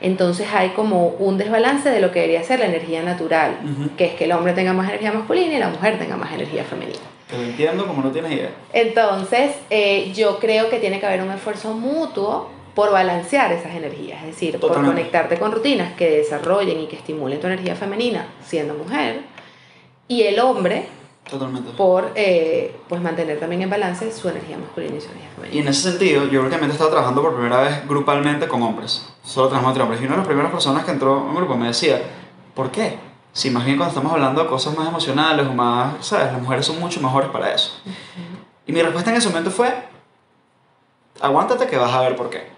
entonces hay como un desbalance de lo que debería ser la energía natural, que es que el hombre tenga más energía masculina y la mujer tenga más energía femenina. Te lo entiendo como no tienes idea. Entonces, eh, yo creo que tiene que haber un esfuerzo mutuo por balancear esas energías, es decir, por Totalmente. conectarte con rutinas que desarrollen y que estimulen tu energía femenina siendo mujer, y el hombre Totalmente. por eh, pues mantener también en balance su energía masculina y su energía Y femenina. en ese sentido, yo últimamente estaba trabajando por primera vez grupalmente con hombres. Solo trabajamos entre hombres. Y una de las primeras personas que entró en un grupo me decía, ¿por qué? Si más bien cuando estamos hablando de cosas más emocionales o más, ¿sabes? Las mujeres son mucho mejores para eso. Y mi respuesta en ese momento fue, aguántate que vas a ver por qué.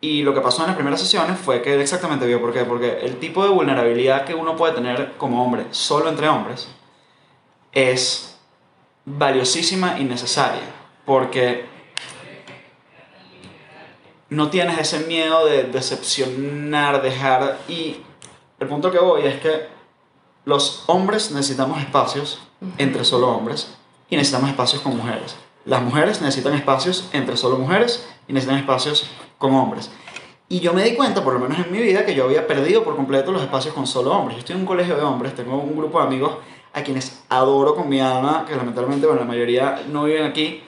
Y lo que pasó en las primeras sesiones fue que él exactamente vio por qué. Porque el tipo de vulnerabilidad que uno puede tener como hombre, solo entre hombres, es valiosísima y necesaria. Porque no tienes ese miedo de decepcionar, dejar. Y el punto que voy es que los hombres necesitamos espacios entre solo hombres y necesitamos espacios con mujeres. Las mujeres necesitan espacios entre solo mujeres y necesitan espacios con hombres. Y yo me di cuenta, por lo menos en mi vida, que yo había perdido por completo los espacios con solo hombres. Yo estoy en un colegio de hombres, tengo un grupo de amigos a quienes adoro con mi alma, que lamentablemente, bueno, la mayoría no viven aquí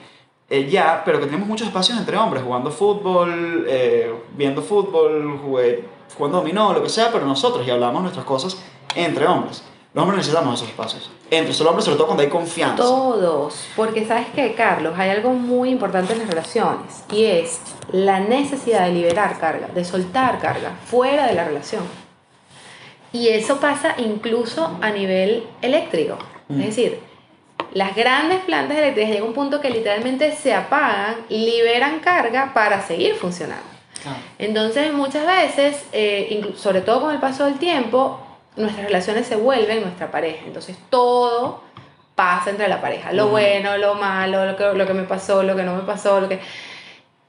eh, ya, pero que tenemos muchos espacios entre hombres, jugando fútbol, eh, viendo fútbol, jugué- jugando dominó, lo que sea, pero nosotros y hablamos nuestras cosas entre hombres. Los hombres necesitamos esos espacios. Entre solo hombres, sobre todo cuando hay confianza. Todos, porque sabes que, Carlos, hay algo muy importante en las relaciones y es la necesidad de liberar carga, de soltar carga fuera de la relación. Y eso pasa incluso a nivel eléctrico. Mm. Es decir, las grandes plantas eléctricas llegan a un punto que literalmente se apagan, liberan carga para seguir funcionando. Entonces, muchas veces, eh, sobre todo con el paso del tiempo, nuestras relaciones se vuelven nuestra pareja. Entonces, todo pasa entre la pareja. Lo Ujú. bueno, lo malo, lo que, lo que me pasó, lo que no me pasó, lo que...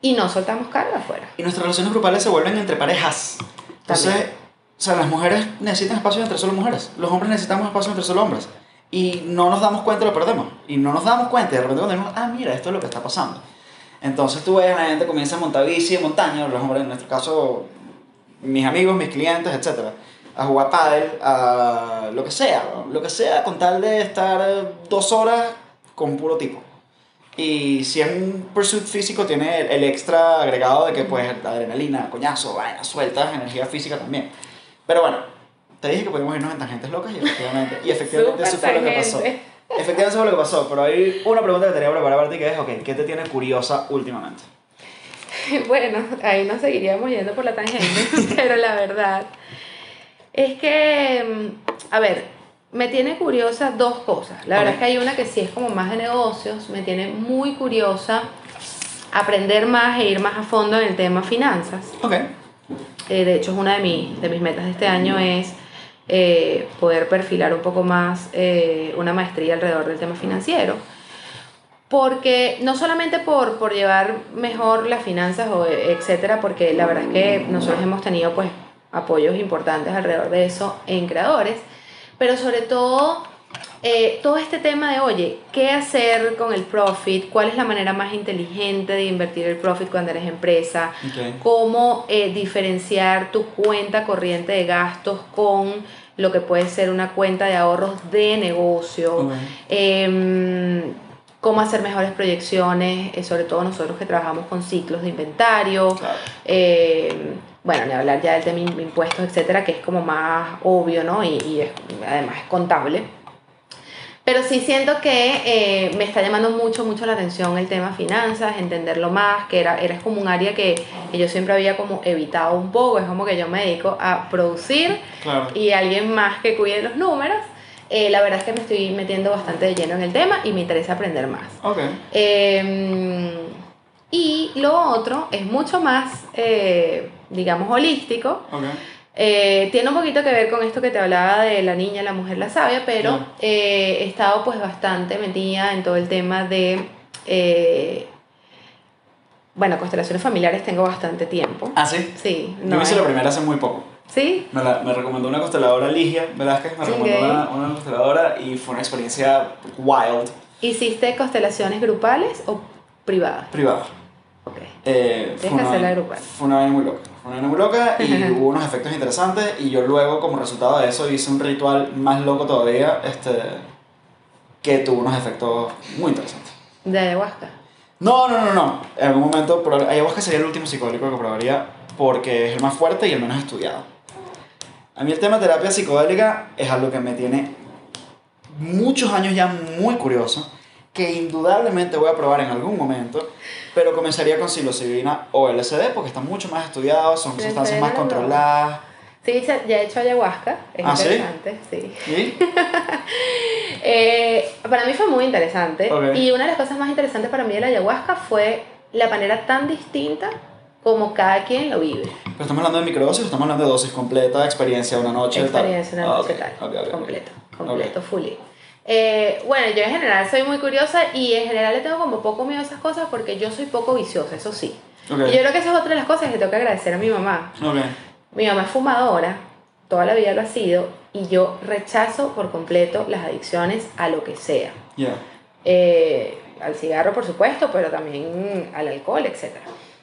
Y no soltamos carga afuera. Y nuestras relaciones grupales se vuelven entre parejas. Entonces, También. o sea, las mujeres necesitan espacio entre solo mujeres. Los hombres necesitamos espacio entre solo hombres. Y no nos damos cuenta lo perdemos. Y no nos damos cuenta. Y de repente cuando decimos, ah, mira, esto es lo que está pasando. Entonces tú ves, la gente comienza a montar bici en montaña, los hombres, en nuestro caso, mis amigos, mis clientes, etc. A jugar pádel, a lo que sea, lo que sea, con tal de estar dos horas con puro tipo. Y si es un pursuit físico, tiene el, el extra agregado de que, pues, adrenalina, coñazo, vaina, sueltas, energía física también. Pero bueno, te dije que podíamos irnos en tangentes locas y efectivamente, y efectivamente eso fue lo que pasó. Efectivamente eso fue lo que pasó, pero hay una pregunta que tenía preparada para ti que es, ok, ¿qué te tiene curiosa últimamente? Bueno, ahí nos seguiríamos yendo por la tangente, pero la verdad es que, mm, a ver, me tiene curiosa dos cosas. La verdad es que hay una que sí es como más de negocios, me tiene muy curiosa aprender más e ir más a fondo en el tema finanzas. Ok. Eh, de hecho, es una de, mis de mis metas de este año es eh, poder perfilar un poco más eh, una maestría alrededor del tema financiero. Porque no solamente por, por llevar mejor las finanzas, o eh, etcétera, porque la verdad es que nosotros hemos tenido pues apoyos importantes alrededor de eso en creadores, pero sobre todo eh, todo este tema de, oye, ¿qué hacer con el profit? ¿Cuál es la manera más inteligente de invertir el profit cuando eres empresa? Cómo eh, diferenciar tu cuenta corriente de gastos con lo que puede ser una cuenta de ahorros de negocio. Em, cómo hacer mejores proyecciones, eh, sobre todo nosotros que trabajamos con ciclos de inventario, Claro. Bueno, ni hablar ya del tema de impuestos, etcétera, que es como más obvio, ¿no? Y, y es- además es contable. Pero sí siento que eh, me está llamando mucho, mucho la atención el tema finanzas, entenderlo más, que era, era como un área que, que yo siempre había como evitado un poco, es como que yo me dedico a producir Claro. y alguien más que cuide los números. Eh, la verdad es que me estoy metiendo bastante de lleno en el tema y me interesa aprender más. Ok. Eh, y lo otro es mucho más, eh, digamos, holístico. Ok. Eh, tiene un poquito que ver con esto que te hablaba de la niña, la mujer, la sabia, pero eh, he estado pues bastante metida en todo el tema de, eh, bueno, constelaciones familiares tengo bastante tiempo. Ah, sí. Sí, Yo me hice es- la primera hace muy poco. ¿Sí? Me, la- me recomendó una consteladora Ligia Velázquez, me recomendó Ok. una, una consteladora y fue una experiencia wild, ¿Hiciste constelaciones grupales o privadas? privada. Ok. Eh, Tienes que hacerla grupal. Fue una vaina muy loca. Fue una vaina muy loca y hubo unos efectos interesantes. Y yo luego, como resultado de eso, hice un ritual más loco todavía este, que tuvo unos efectos muy interesantes. De ayahuasca. No, no, no, no. En algún momento, proba- ayahuasca sería el último psicodélico que probaría porque es el más fuerte y el menos estudiado. A mí el tema de terapia psicodélica es algo que me tiene muchos años ya muy curioso, que indudablemente voy a probar en algún momento, pero comenzaría con psilocibina o LSD porque están mucho más estudiados, son sustancias más no. controladas. Sí, ya he hecho ayahuasca. Es ¿Ah, sí? interesante, sí. ¿Sí? Eh, para mí fue muy interesante. Ok. Y una de las cosas más interesantes para mí de la ayahuasca fue la manera tan distinta como cada quien lo vive. Pero estamos hablando de microdosis, o estamos hablando de dosis completa, experiencia de una noche. tal? Experiencia una Ah, noche ok, tal. ok, ok, ok. completo, completo, fully. Eh, bueno, yo en general soy muy curiosa y en general le tengo como poco miedo a esas cosas porque yo soy poco viciosa, eso sí. Y yo creo que esa es otra de las cosas que tengo que agradecer a mi mamá. Ok. Mi mamá es fumadora, toda la vida lo ha sido, y yo rechazo por completo las adicciones a lo que sea. Ya. Eh, al cigarro, por supuesto, pero también al alcohol, etc.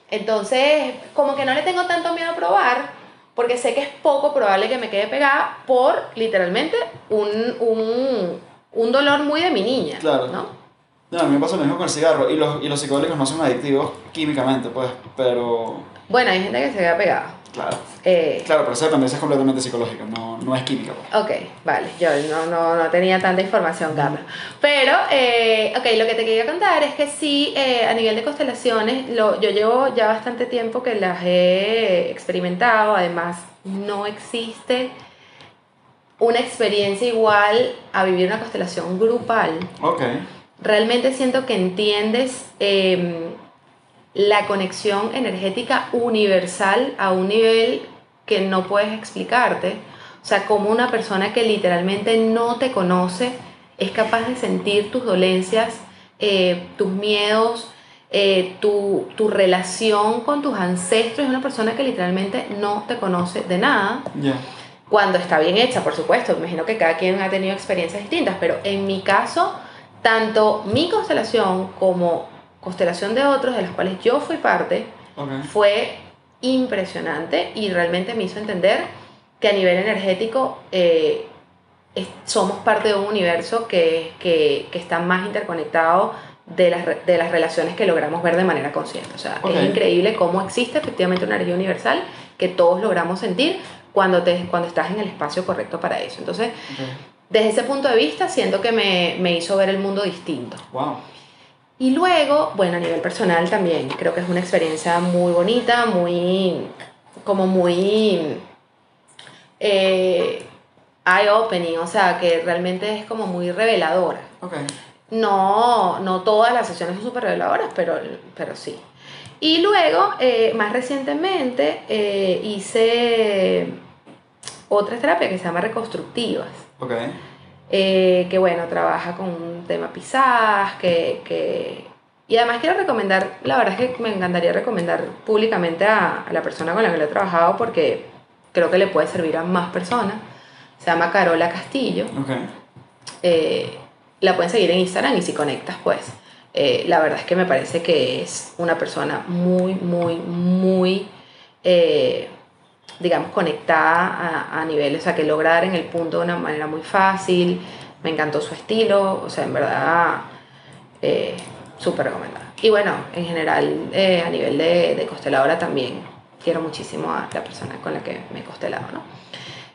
Entonces, como que no le tengo tanto miedo a probar, porque sé que es poco probable que me quede pegada por literalmente un, un, un dolor muy de mi niña. Claro. ¿no? No, a mí me pasa lo mismo con el cigarro. Y los, y los psicodélicos no son adictivos químicamente, pues, pero... Bueno, hay gente que se queda pegada. Claro. Eh, Claro, pero esa dependencia es completamente psicológica, no, no es química. pues. Ok, vale, yo no, no, no tenía tanta información, Carlos. Pero, eh, ok, lo que te quería contar es que sí, eh, a nivel de constelaciones, lo, yo llevo ya bastante tiempo que las he experimentado, además no existe una experiencia igual a vivir una constelación grupal. Ok. Realmente siento que entiendes eh, la conexión energética universal a un nivel que no puedes explicarte. O sea, como una persona que literalmente no te conoce es capaz de sentir tus dolencias, eh, tus miedos, eh, tu, tu relación con tus ancestros. Es una persona que literalmente no te conoce de nada. Ya. Cuando está bien hecha, por supuesto. Me imagino que cada quien ha tenido experiencias distintas, pero en mi caso, tanto mi constelación como constelación de otros, de las cuales yo fui parte, fue impresionante y realmente me hizo entender que a nivel energético eh, es- somos parte de un universo que, que, que está más interconectado de las, de las relaciones que logramos ver de manera consciente. O sea, es increíble cómo existe efectivamente una energía universal que todos logramos sentir cuando, te, cuando estás en el espacio correcto para eso. Entonces, desde ese punto de vista, siento que me, me hizo ver el mundo distinto. Wow. Y luego, bueno, a nivel personal también, creo que es una experiencia muy bonita, muy, como muy eh, eye-opening, o sea, que realmente es como muy reveladora. Ok. No, no todas las sesiones son súper reveladoras, pero, pero sí. Y luego, eh, más recientemente, eh, hice otra terapia que se llama reconstructivas Ok. eh, que bueno, trabaja con un tema pisadas, que, que... Y además quiero recomendar, la verdad es que me encantaría recomendar públicamente a, a la persona con la que lo he trabajado porque creo que le puede servir a más personas. Se llama Carola Castillo. Ok. Eh, la pueden seguir en Instagram y si conectas, pues. eh, la verdad es que me parece que es una persona muy, muy, muy, eh, digamos, conectada a, a nivel, o sea, que logra dar en el punto de una manera muy fácil. Me encantó su estilo, o sea, en verdad, eh, súper recomendada. Y bueno, en general, eh, a nivel de, de consteladora también quiero muchísimo a la persona con la que me he constelado, ¿no?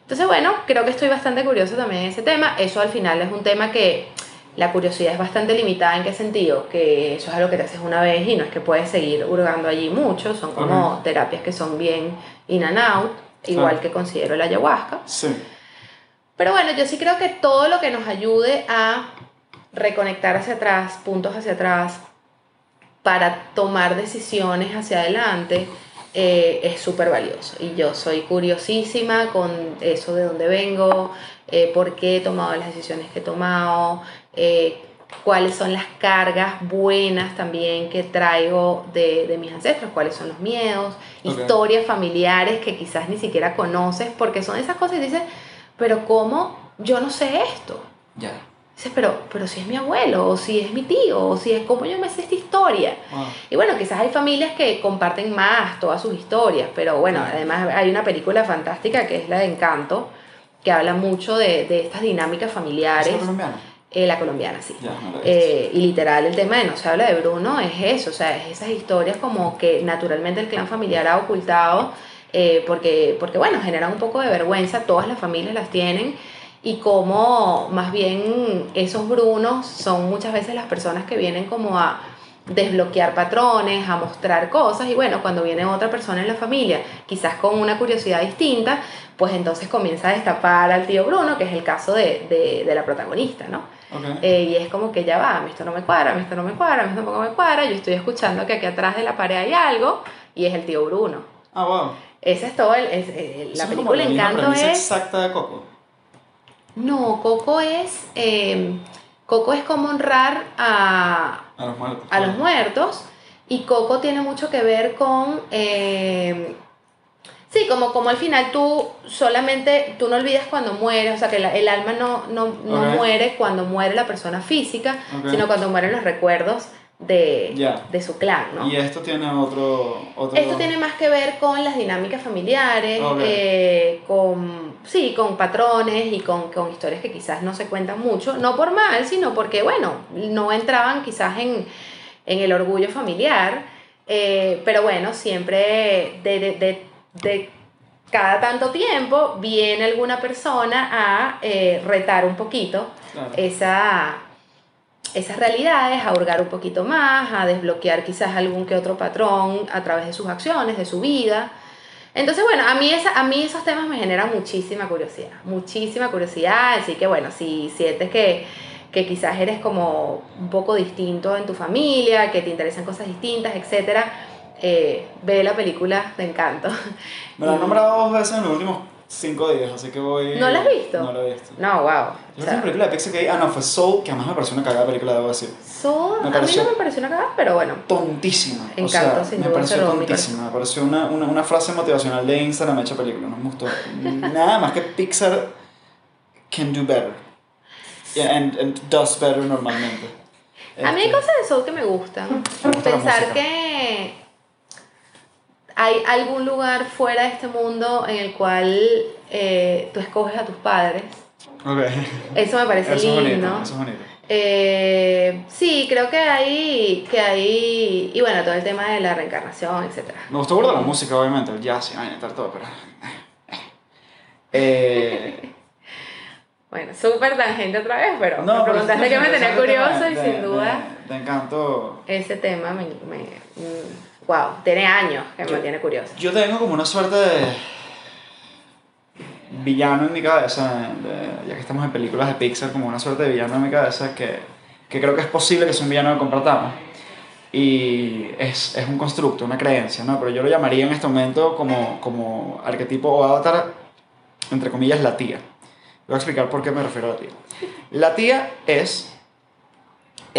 Entonces, bueno, creo que estoy bastante curioso también en ese tema. Eso al final es un tema que la curiosidad es bastante limitada. ¿En qué sentido? Que eso es algo que te haces una vez y no es que puedes seguir hurgando allí mucho. Son como terapias que son bien in and out, igual que considero la ayahuasca. Sí. Pero bueno, yo sí creo que todo lo que nos ayude a reconectar hacia atrás, puntos hacia atrás, para tomar decisiones hacia adelante, eh, es súper valioso. Y yo soy curiosísima con eso de dónde vengo, eh, por qué he tomado las decisiones que he tomado, eh, cuáles son las cargas buenas también que traigo de, de mis ancestros, cuáles son los miedos, historias familiares que quizás ni siquiera conoces, porque son esas cosas y dices, pero ¿cómo yo no sé esto? Ya. Dices, pero, pero si es mi abuelo, o si es mi tío, o si es como yo me sé esta historia. Wow. Y bueno, quizás hay familias que comparten más todas sus historias, pero bueno, además hay una película fantástica que es la de Encanto, que habla mucho de, de estas dinámicas familiares. ¿Es colombiano? Eh, la colombiana, sí. Ya, no. Eh, y literal, el tema de No se habla de Bruno es eso, o sea, es esas historias como que naturalmente el clan familiar ha ocultado, eh, porque, porque bueno, generan un poco de vergüenza, todas las familias las tienen, y como más bien esos Brunos son muchas veces las personas que vienen como a desbloquear patrones, a mostrar cosas, y bueno, cuando viene otra persona en la familia, quizás con una curiosidad distinta, pues entonces comienza a destapar al tío Bruno, que es el caso de, de, de la protagonista, ¿no? Eh, y es como que ya va, a mí esto no me cuadra, a mí esto no me cuadra, a mí esto tampoco me cuadra. Yo estoy escuchando que aquí atrás de la pared hay algo y es el tío Bruno. Ah, wow. Ese es todo, el, es- eh, Eso la es película misma Encanto es... exacta de Coco. No, Coco es... eh, Coco es como honrar a, A los muertos. a los muertos y Coco tiene mucho que ver con... eh, sí, como, como al final tú solamente, tú no olvidas cuando mueres, o sea que la- el alma no, no, no muere cuando muere la persona física, sino cuando mueren los recuerdos de, de su clan, ¿no? Y esto tiene otro... otro... Esto tiene más que ver con las dinámicas familiares, eh, con, sí, con patrones y con, con historias que quizás no se cuentan mucho, no por mal, sino porque, bueno, no entraban quizás en, en el orgullo familiar, eh, pero bueno, siempre de, de- de- de cada tanto tiempo viene alguna persona a eh, retar un poquito Claro. esa, esas realidades, a hurgar un poquito más, a desbloquear quizás algún que otro patrón a través de sus acciones, de su vida. Entonces, bueno, a mí, esa, a mí esos temas me generan muchísima curiosidad, muchísima curiosidad, así que bueno, si sientes que, que quizás eres como un poco distinto en tu familia, que te interesan cosas distintas, etc., eh, ve la película de Encanto. Me la han nombrado dos veces en los últimos cinco días, así que voy... ¿No la has visto? No la he visto. No, wow. La última película de Pixar que vi- ah no, fue Soul, que además me pareció una cagada película, debo decir. Soul, Me a mí no me pareció una cagada, pero bueno. Tontísima. o Encanto, sea, sin me pareció tontísima. Me pareció una, una, una frase motivacional de Instagram hecha película, no me gustó. Nada más que Pixar can do better. Yeah, and, and does better normalmente. A mí hay Este, cosas de Soul que me gustan. Me gusta la Pensar que hay algún lugar fuera de este mundo en el cual eh, tú escoges a tus padres. Ok. Eso me parece Eso es lindo. bonito, eso es bonito. Eh, sí, creo que hay, que hay, y bueno, todo el tema de la reencarnación, etc. Me gustó burda la música, obviamente, el jazz y tal, todo, pero... Eh, Bueno, súper tangente otra vez, pero me pero preguntaste que me tenía curioso y sin duda de encanto... ese tema me, me wow, tiene años que me Yo- mantiene curioso. Yo tengo como una suerte de villano en mi cabeza, de- ya que estamos en películas de Pixar, como una suerte de villano en mi cabeza que, que creo que es posible que sea un villano que compartamos. Y es, es un constructo, una creencia, ¿no? Pero yo lo llamaría en este momento como, como arquetipo o avatar, entre comillas, la tía. Voy a explicar por qué me refiero a la tía. La tía es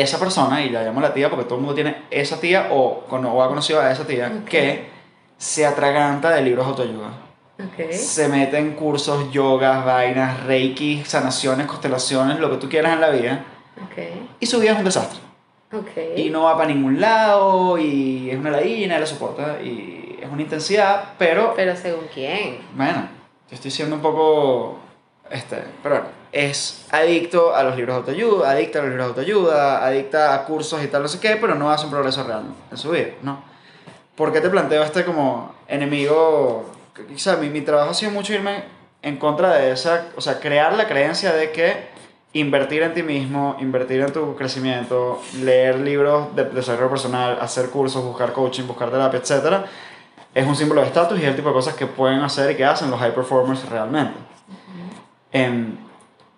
esa persona, y la llamo la tía porque todo el mundo tiene esa tía o, o ha conocido a esa tía, Ok. que se atraganta de libros de autoayuda. Ok. Se mete en cursos, yogas, vainas, reiki, sanaciones, constelaciones, lo que tú quieras en la vida. Ok. Y su vida es un desastre. Y no va para ningún lado, y es una ladina, y la soporta, y es una intensidad, pero Pero según quién. bueno, yo estoy siendo un poco. Este, pero bueno, es adicto a los libros de autoayuda, adicta a los libros de autoayuda, adicta a cursos y tal, no sé qué, pero no hace un progreso real en su vida, ¿no? ¿Por qué te planteo este como enemigo? O sea, mi, mi trabajo ha sido mucho irme en contra de esa, o sea, crear la creencia de que invertir en ti mismo, invertir en tu crecimiento, leer libros de desarrollo personal, hacer cursos, buscar coaching, buscar terapia, etcétera, es un símbolo de estatus y es el tipo de cosas que pueden hacer y que hacen los high performers realmente. Em,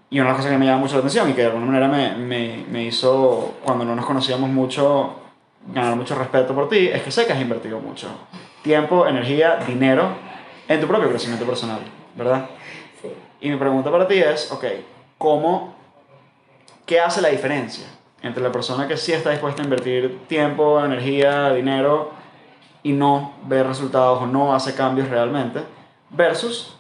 y una de las cosas que me llama mucho la atención y que de alguna manera me, me, me hizo, cuando no nos conocíamos mucho, ganar mucho respeto por ti, es que sé que has invertido mucho tiempo, energía, dinero en tu propio crecimiento personal, ¿verdad? Sí. Y mi pregunta para ti es, ok, ¿cómo, qué hace la diferencia entre la persona que sí está dispuesta a invertir tiempo, energía, dinero y no ve resultados o no hace cambios realmente, versus,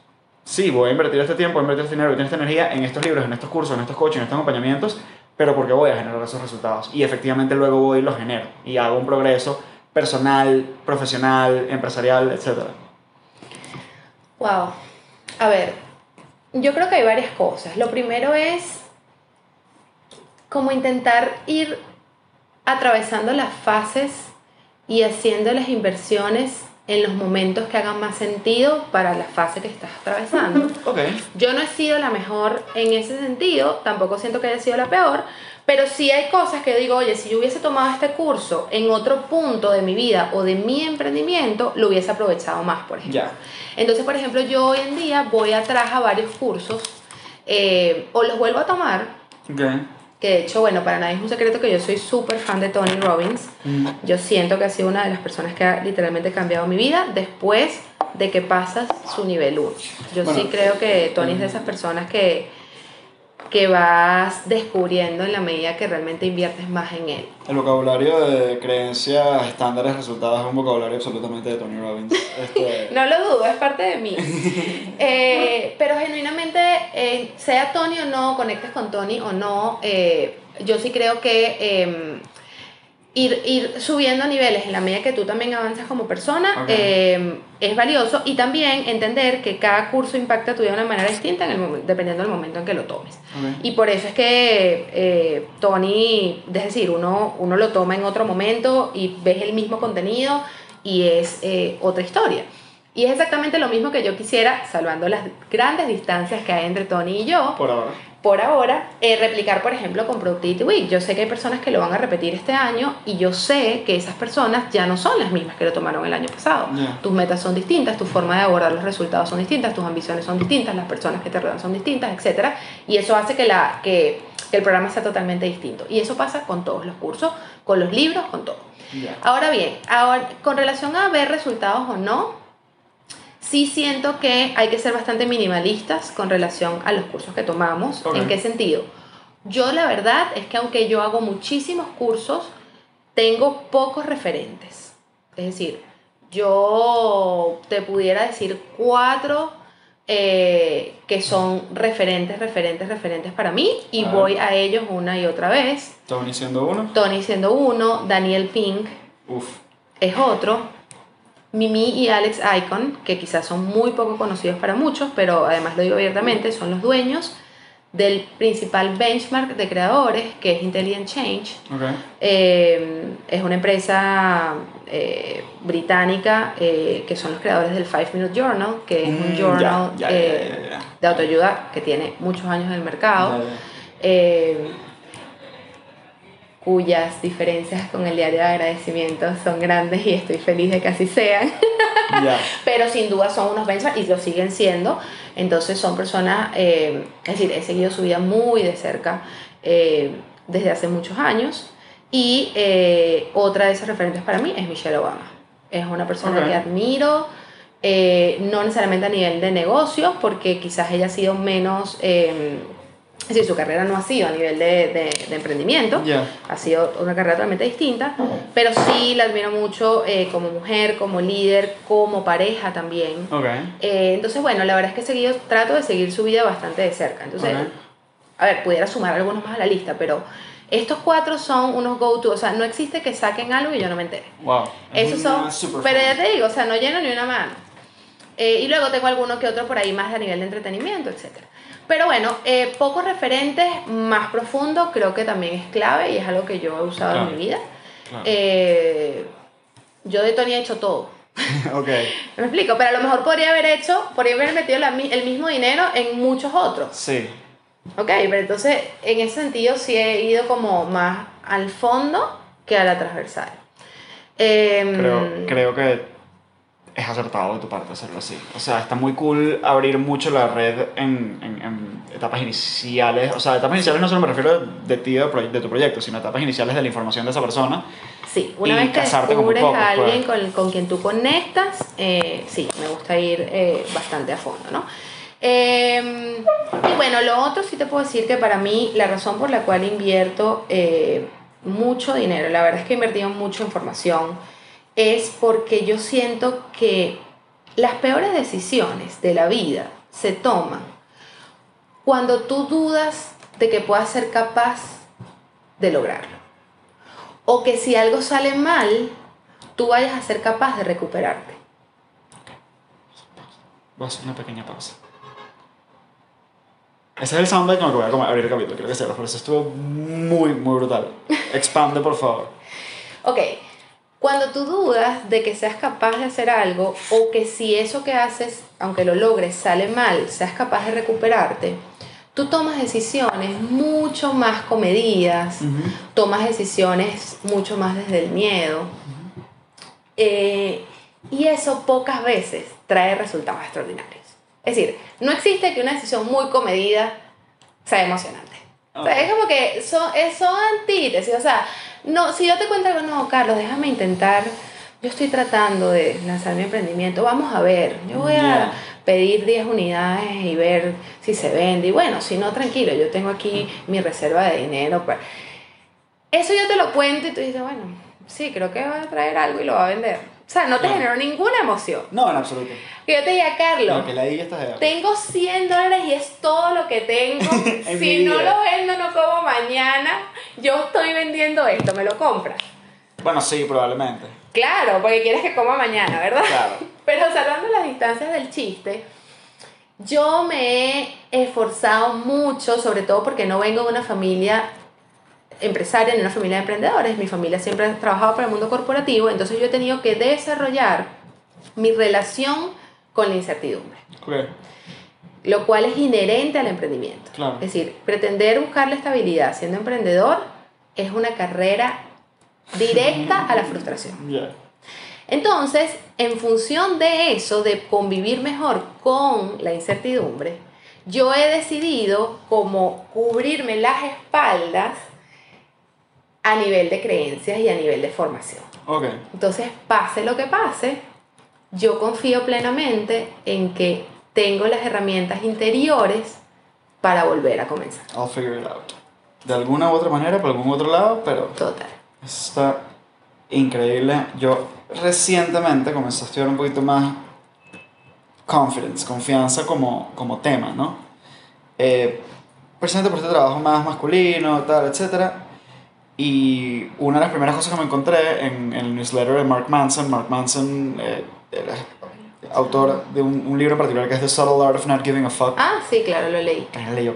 sí, voy a invertir este tiempo, voy a invertir este dinero, voy a esta energía en estos libros, en estos cursos, en estos coaching, en estos acompañamientos, pero porque voy a generar esos resultados y efectivamente luego voy y los genero y hago un progreso personal, profesional, empresarial, etc. Wow. A ver, yo creo que hay varias cosas. Lo primero es como intentar ir atravesando las fases y haciendo las inversiones en los momentos que hagan más sentido para la fase que estás atravesando. Ok. Yo no he sido la mejor en ese sentido, tampoco siento que haya sido la peor, pero sí hay cosas que digo, oye, si yo hubiese tomado este curso en otro punto de mi vida o de mi emprendimiento, lo hubiese aprovechado más, por ejemplo. Ya. Entonces, por ejemplo, yo hoy en día voy atrás a varios cursos eh, o los vuelvo a tomar, Ok. Que de hecho, bueno, para nadie es un secreto que yo soy súper fan de Tony Robbins. Mm. Yo siento que ha sido una de las personas que ha literalmente cambiado mi vida después de que pasas su nivel 1. Yo Bueno, sí creo que Tony es de esas personas que, que vas descubriendo en la medida que realmente inviertes más en él. El vocabulario de creencias, estándares, resultados es un vocabulario absolutamente de Tony Robbins. Este, No lo dudo, es parte de mí. Eh, pero genuinamente, eh, sea Tony o no, conectes con Tony o no, eh, yo sí creo que eh, ir, ir subiendo niveles en la medida que tú también avanzas como persona eh, es valioso y también entender que cada curso impacta tu vida de una manera distinta en el dependiendo del momento en que lo tomes. Y por eso es que eh, Tony, es decir, uno, uno lo toma en otro momento y ves el mismo contenido y es eh, otra historia. Y es exactamente lo mismo que yo quisiera, salvando las grandes distancias que hay entre Tony y yo. Por ahora. Por ahora, eh, replicar, por ejemplo, con Productivity Week. Yo sé que hay personas que lo van a repetir este año y yo sé que esas personas ya no son las mismas que lo tomaron el año pasado. Tus metas son distintas, tu forma de abordar los resultados son distintas, tus ambiciones son distintas, las personas que te rodean son distintas, etc. Y eso hace que, la, que, que el programa sea totalmente distinto. Y eso pasa con todos los cursos, con los libros, con todo. Ahora bien, ahora, con relación a ver resultados o no, sí siento que hay que ser bastante minimalistas con relación a los cursos que tomamos. ¿En qué sentido? Yo la verdad es que aunque yo hago muchísimos cursos, tengo pocos referentes. Es decir, yo te pudiera decir cuatro eh, que son referentes, referentes, referentes para mí y Ah. voy a ellos una y otra vez. Tony siendo uno. Tony siendo uno, Daniel Pink, Uf. es otro. Mimi y Alex Icon, que quizás son muy poco conocidos para muchos, pero además lo digo abiertamente, son los dueños del principal benchmark de creadores, que es Intelligent Change. Ok. Eh, es una empresa eh, británica eh, que son los creadores del Five Minute Journal, que es un Mm, journal ya, ya, ya, ya, ya. de autoayuda que tiene muchos años en el mercado cuyas diferencias con el diario de agradecimiento son grandes y estoy feliz de que así sean, pero sin duda son unos benchmarks y lo siguen siendo, entonces son personas, eh, es decir, he seguido su vida muy de cerca eh, desde hace muchos años. Y eh, otra de esas referentes para mí es Michelle Obama, es una persona que admiro, no necesariamente a nivel de negocios, porque quizás ella ha sido menos... es decir, su carrera no ha sido a nivel de, de- de emprendimiento, ha sido una carrera totalmente distinta, pero sí la admiro mucho eh, como mujer, como líder, como pareja también. Ok. Eh, entonces, bueno, la verdad es que seguido, trato de seguir su vida bastante de cerca. Entonces, a ver, pudiera sumar algunos más a la lista, pero estos cuatro son unos go-to, o sea, no existe que saquen algo y yo no me entere. Wow. Es Esos una son, super pero ya te digo, o sea, no lleno ni una mano. Eh, y luego tengo alguno que otro por ahí más a nivel de entretenimiento, etc. Pero bueno, eh, pocos referentes más profundos creo que también es clave y es algo que yo he usado Claro. en mi vida. Claro. Eh, yo de Tony he hecho todo. ok. ¿Me explico? Pero a lo mejor podría haber hecho, podría haber metido la el mismo dinero en muchos otros. Sí. Ok, pero entonces en ese sentido sí he ido como más al fondo que a la transversal. Em, Creo, creo que es acertado de tu parte hacerlo así. O sea, está muy cool abrir mucho la red en, en- en etapas iniciales. O sea, etapas iniciales no solo me refiero de ti de, de tu proyecto, sino etapas iniciales de la información de esa persona. Sí, una vez que descubres pocos, a alguien pues. con, con quien tú conectas, eh, sí, me gusta ir eh, bastante a fondo, ¿no? Eh, y bueno, lo otro sí te puedo decir que para mí la razón por la cual invierto eh, mucho dinero, la verdad es que he invertido mucho en formación, es porque yo siento que las peores decisiones de la vida se toman cuando tú dudas de que puedas ser capaz de lograrlo o que si algo sale mal, tú vayas a ser capaz de recuperarte. Voy a hacer una pequeña pausa. Ese es el soundbite con el que voy a abrir el capítulo, quiero que sepas, por eso estuvo muy, muy brutal. Expande, por favor. Ok, cuando tú dudas de que seas capaz de hacer algo o que si eso que haces, aunque lo logres, sale mal, seas capaz de recuperarte, tú tomas decisiones mucho más comedidas, tomas decisiones mucho más desde el miedo. Eh, y eso pocas veces trae resultados extraordinarios. Es decir, no existe que una decisión muy comedida sea emocionante. O sea, es como que son, son antítesis. O sea, no, si yo te cuento algo, no, Carlos, déjame intentar. Yo estoy tratando de lanzar mi emprendimiento. Vamos a ver. Yo voy a pedir 10 unidades y ver si se vende. Y bueno, si no, tranquilo, yo tengo aquí mi reserva de dinero. para- Eso yo te lo cuento y tú dices, bueno, sí, creo que va a traer algo y lo va a vender. O sea, no te generó ninguna emoción. No, en absoluto. Que yo te diga, Carlos, No, que la de tengo 100 dólares y es todo lo que tengo. En si no vida. lo vendo, no como mañana. Yo estoy vendiendo esto, ¿me lo compras? Bueno, sí, probablemente. Claro, porque quieres que coma mañana, ¿verdad? Claro. Pero salvando las distancias del chiste, yo me he esforzado mucho, sobre todo porque no vengo de una familia empresaria ni una familia de emprendedores. Mi familia siempre ha trabajado para el mundo corporativo, entonces yo he tenido que desarrollar mi relación con la incertidumbre. Lo cual es inherente al emprendimiento. Claro. Es decir, pretender buscar la estabilidad siendo emprendedor es una carrera directa a la frustración. Entonces, en función de eso, de convivir mejor con la incertidumbre, yo he decidido como cubrirme las espaldas a nivel de creencias y a nivel de formación. Ok. Entonces, pase lo que pase, yo confío plenamente en que tengo las herramientas interiores para volver a comenzar. I'll figure it out. De alguna u otra manera, por algún otro lado, pero Total. está increíble. Yo recientemente comencé a estudiar un poquito más confidence, confianza como, como tema, ¿no? Eh, precisamente por este trabajo más masculino, tal, etc. Y una de las primeras cosas que me encontré en, en el newsletter de Mark Manson, Mark Manson, eh, autor de un, un libro en particular que es The Subtle Art of Not Giving a Fuck. Ah, sí, claro, lo leí. Él leyó,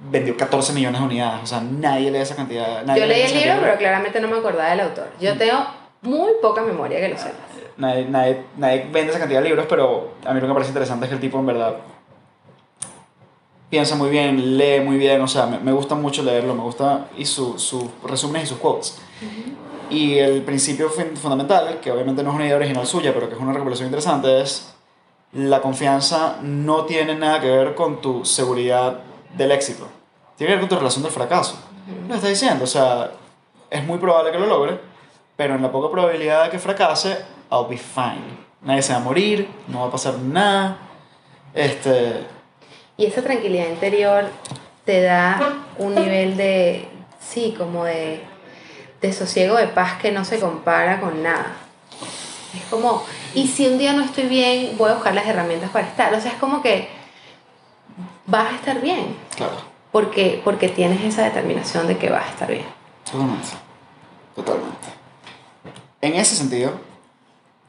vendió 14 millones de unidades, o sea, nadie lee esa cantidad. Nadie Yo leí el libro, pero claramente no me acordaba del autor. Yo tengo muy poca memoria, que lo sepas. Nadie, nadie, nadie vende esa cantidad de libros, pero a mí lo que me parece interesante es que el tipo en verdad piensa muy bien, lee muy bien, o sea, me, me gusta mucho leerlo, me gusta y su- sus resúmenes y sus quotes. Y el principio fun- fundamental, que obviamente no es una idea original suya, pero que es una recopilación interesante, es la confianza no tiene nada que ver con tu seguridad del éxito, tiene que ver con tu relación del fracaso. Lo está diciendo, o sea, es muy probable que lo logre, pero en la poca probabilidad de que fracase, I'll be fine. Nadie se va a morir, no va a pasar nada. Este, Y esa tranquilidad interior te da un nivel de, sí, como de, de sosiego, de paz que no se compara con nada. Es como, y si un día no estoy bien, voy a buscar las herramientas para estar. O sea, es como que vas a estar bien, claro, porque, porque tienes esa determinación de que vas a estar bien. totalmente. Totalmente. En ese sentido,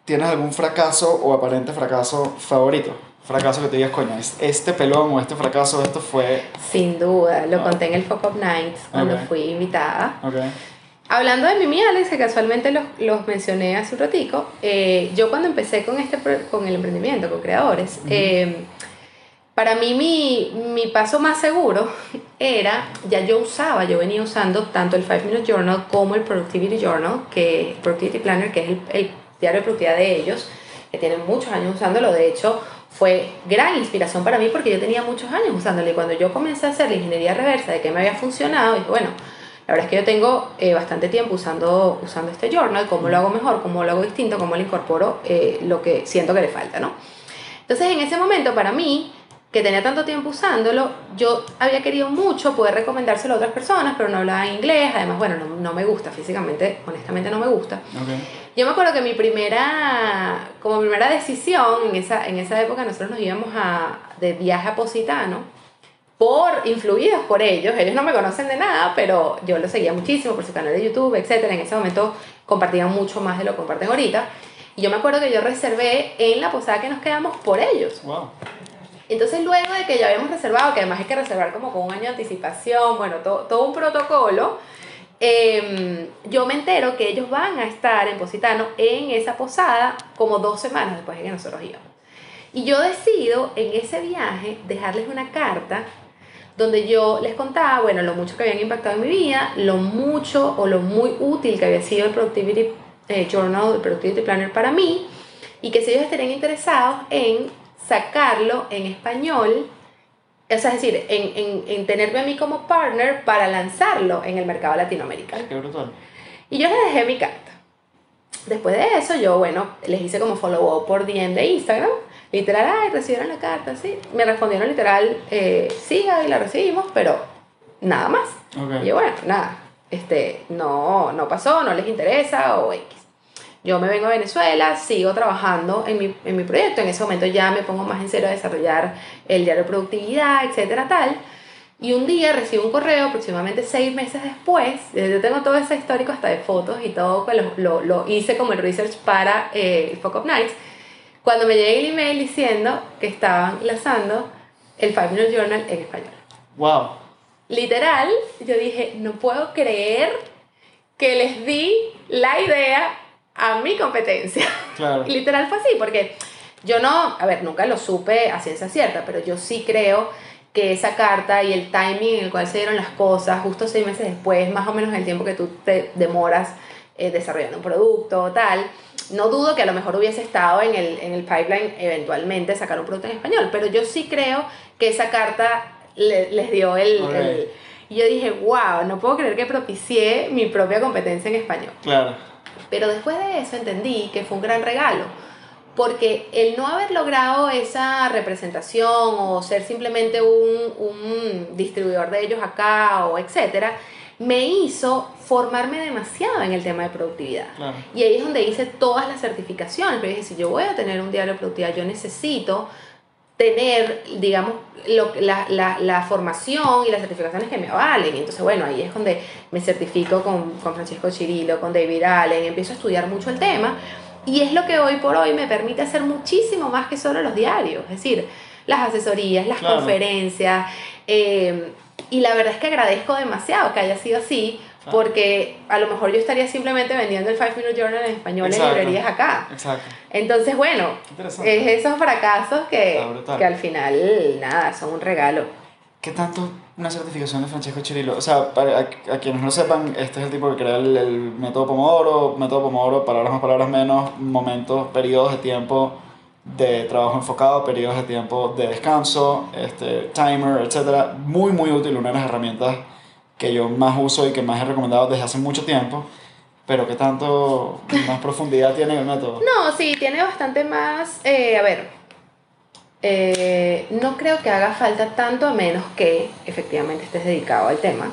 ¿tienes algún fracaso o aparente fracaso favorito? Fracaso que te digas, coño, es- este pelón o este fracaso, esto fue. Sin duda, lo Ah. conté en el Fuck Up Nights cuando Ok. fui invitada. Ok. Hablando de Mimi Alex, que casualmente los, los mencioné hace un ratico, eh, yo cuando empecé con, este, con el emprendimiento, con creadores, eh, para mí mi, mi paso más seguro era, ya yo usaba, yo venía usando tanto el 5 Minute Journal como el Productivity Journal, que Productivity Planner, que es el, el diario de productividad de ellos, que tienen muchos años usándolo, de hecho fue gran inspiración para mí porque yo tenía muchos años usándolo y cuando yo comencé a hacer la ingeniería reversa de que me había funcionado, dije, bueno, la verdad es que yo tengo eh, bastante tiempo usando, usando este journal, cómo lo hago mejor, cómo lo hago distinto, cómo le incorporo eh, lo que siento que le falta, ¿no? Entonces en ese momento para mí, que tenía tanto tiempo usándolo, yo había querido mucho poder recomendárselo a otras personas, pero no hablaba inglés, además, bueno, no, no me gusta físicamente, honestamente no me gusta. Ok. Yo me acuerdo que mi primera, como primera decisión, en esa, en esa época nosotros nos íbamos a, de viaje a Positano, por, influidos por ellos, ellos no me conocen de nada, pero yo los seguía muchísimo por su canal de YouTube, etc. En ese momento compartían mucho más de lo que comparten ahorita. Y yo me acuerdo que yo reservé en la posada que nos quedamos por ellos. Wow. Entonces luego de que ya habíamos reservado, que además hay que reservar como con un año de anticipación, bueno, todo, todo un protocolo, eh, yo me entero que ellos van a estar en Positano en esa posada como dos semanas después de que nosotros íbamos. Y yo decido en ese viaje dejarles una carta donde yo les contaba, bueno, lo mucho que habían impactado en mi vida, lo mucho o lo muy útil que había sido el Productivity eh, Journal, el Productivity Planner para mí, y que si ellos estarían interesados en sacarlo en español, o sea, es decir, en, en, en tenerme a mí como partner para lanzarlo en el mercado latinoamericano. Qué brutal. Y yo les dejé mi carta. Después de eso, yo, bueno, les hice como follow-up por DM de Instagram. Literal, ay, recibieron la carta, sí. Me respondieron literal, eh, sí, Gaby, la recibimos, pero nada más. Ok. Y yo, bueno, nada, este, no, no pasó, no les interesa o X. Yo me vengo a Venezuela, sigo trabajando en mi, en mi proyecto. En ese momento ya me pongo más en serio a desarrollar el diario de productividad, etcétera, tal. Y un día recibo un correo, aproximadamente seis meses después. eh, Yo tengo todo ese histórico hasta de fotos y todo, que lo, lo, lo hice como el research para eh, el Fuck Up Nights. Cuando me llega el email diciendo que estaban lanzando el Five Minute Journal en español Wow. literal, yo dije, no puedo creer que les di la idea a mi competencia. Claro. literal fue así, porque Yo no, a ver, nunca lo supe a ciencia cierta, pero yo sí creo que esa carta y el timing en el cual se dieron las cosas, justo seis meses después, más o menos el tiempo que tú te demoras eh, desarrollando un producto o tal, no dudo que a lo mejor hubiese estado en el, en el pipeline eventualmente sacar un producto en español, pero yo sí creo que esa carta les dio el, el... Y yo dije, wow, no puedo creer que propicié mi propia competencia en español. Claro. Pero después de eso entendí que fue un gran regalo porque el no haber logrado esa representación o ser simplemente un, un, distribuidor de ellos acá o etcétera, me hizo formarme demasiado en el tema de productividad. Y ahí es donde hice todas las certificaciones. Pero dije, si yo voy a tener un diario de productividad, yo necesito tener, digamos, lo, la, la, la, formación y las certificaciones que me avalen. Entonces, bueno, ahí es donde me certifico con, con Francisco Chirilo, con David Allen, empiezo a estudiar mucho el tema y es lo que hoy por hoy me permite hacer muchísimo más que solo los diarios, es decir, las asesorías, las conferencias. Eh, y la verdad es que agradezco demasiado que haya sido así, porque a lo mejor yo estaría simplemente vendiendo el 5 Minute Journal en español en librerías acá. Exacto. Entonces, bueno, es esos fracasos que, que al final, nada, son un regalo. ¿Qué tanto una certificación de Francesco Chirilo? O sea, para a, quienes no sepan, este es el tipo que crea el, el, método Pomodoro, método Pomodoro, palabras más, palabras menos, momentos, periodos de tiempo de trabajo enfocado, periodos de tiempo de descanso, este, timer, etc. Muy, muy útil, una de las herramientas que yo más uso y que más he recomendado desde hace mucho tiempo. Pero ¿qué tanto más profundidad tiene el método? No, sí, tiene bastante más... Eh, a ver, eh, no creo que haga falta tanto a menos que efectivamente estés dedicado al tema.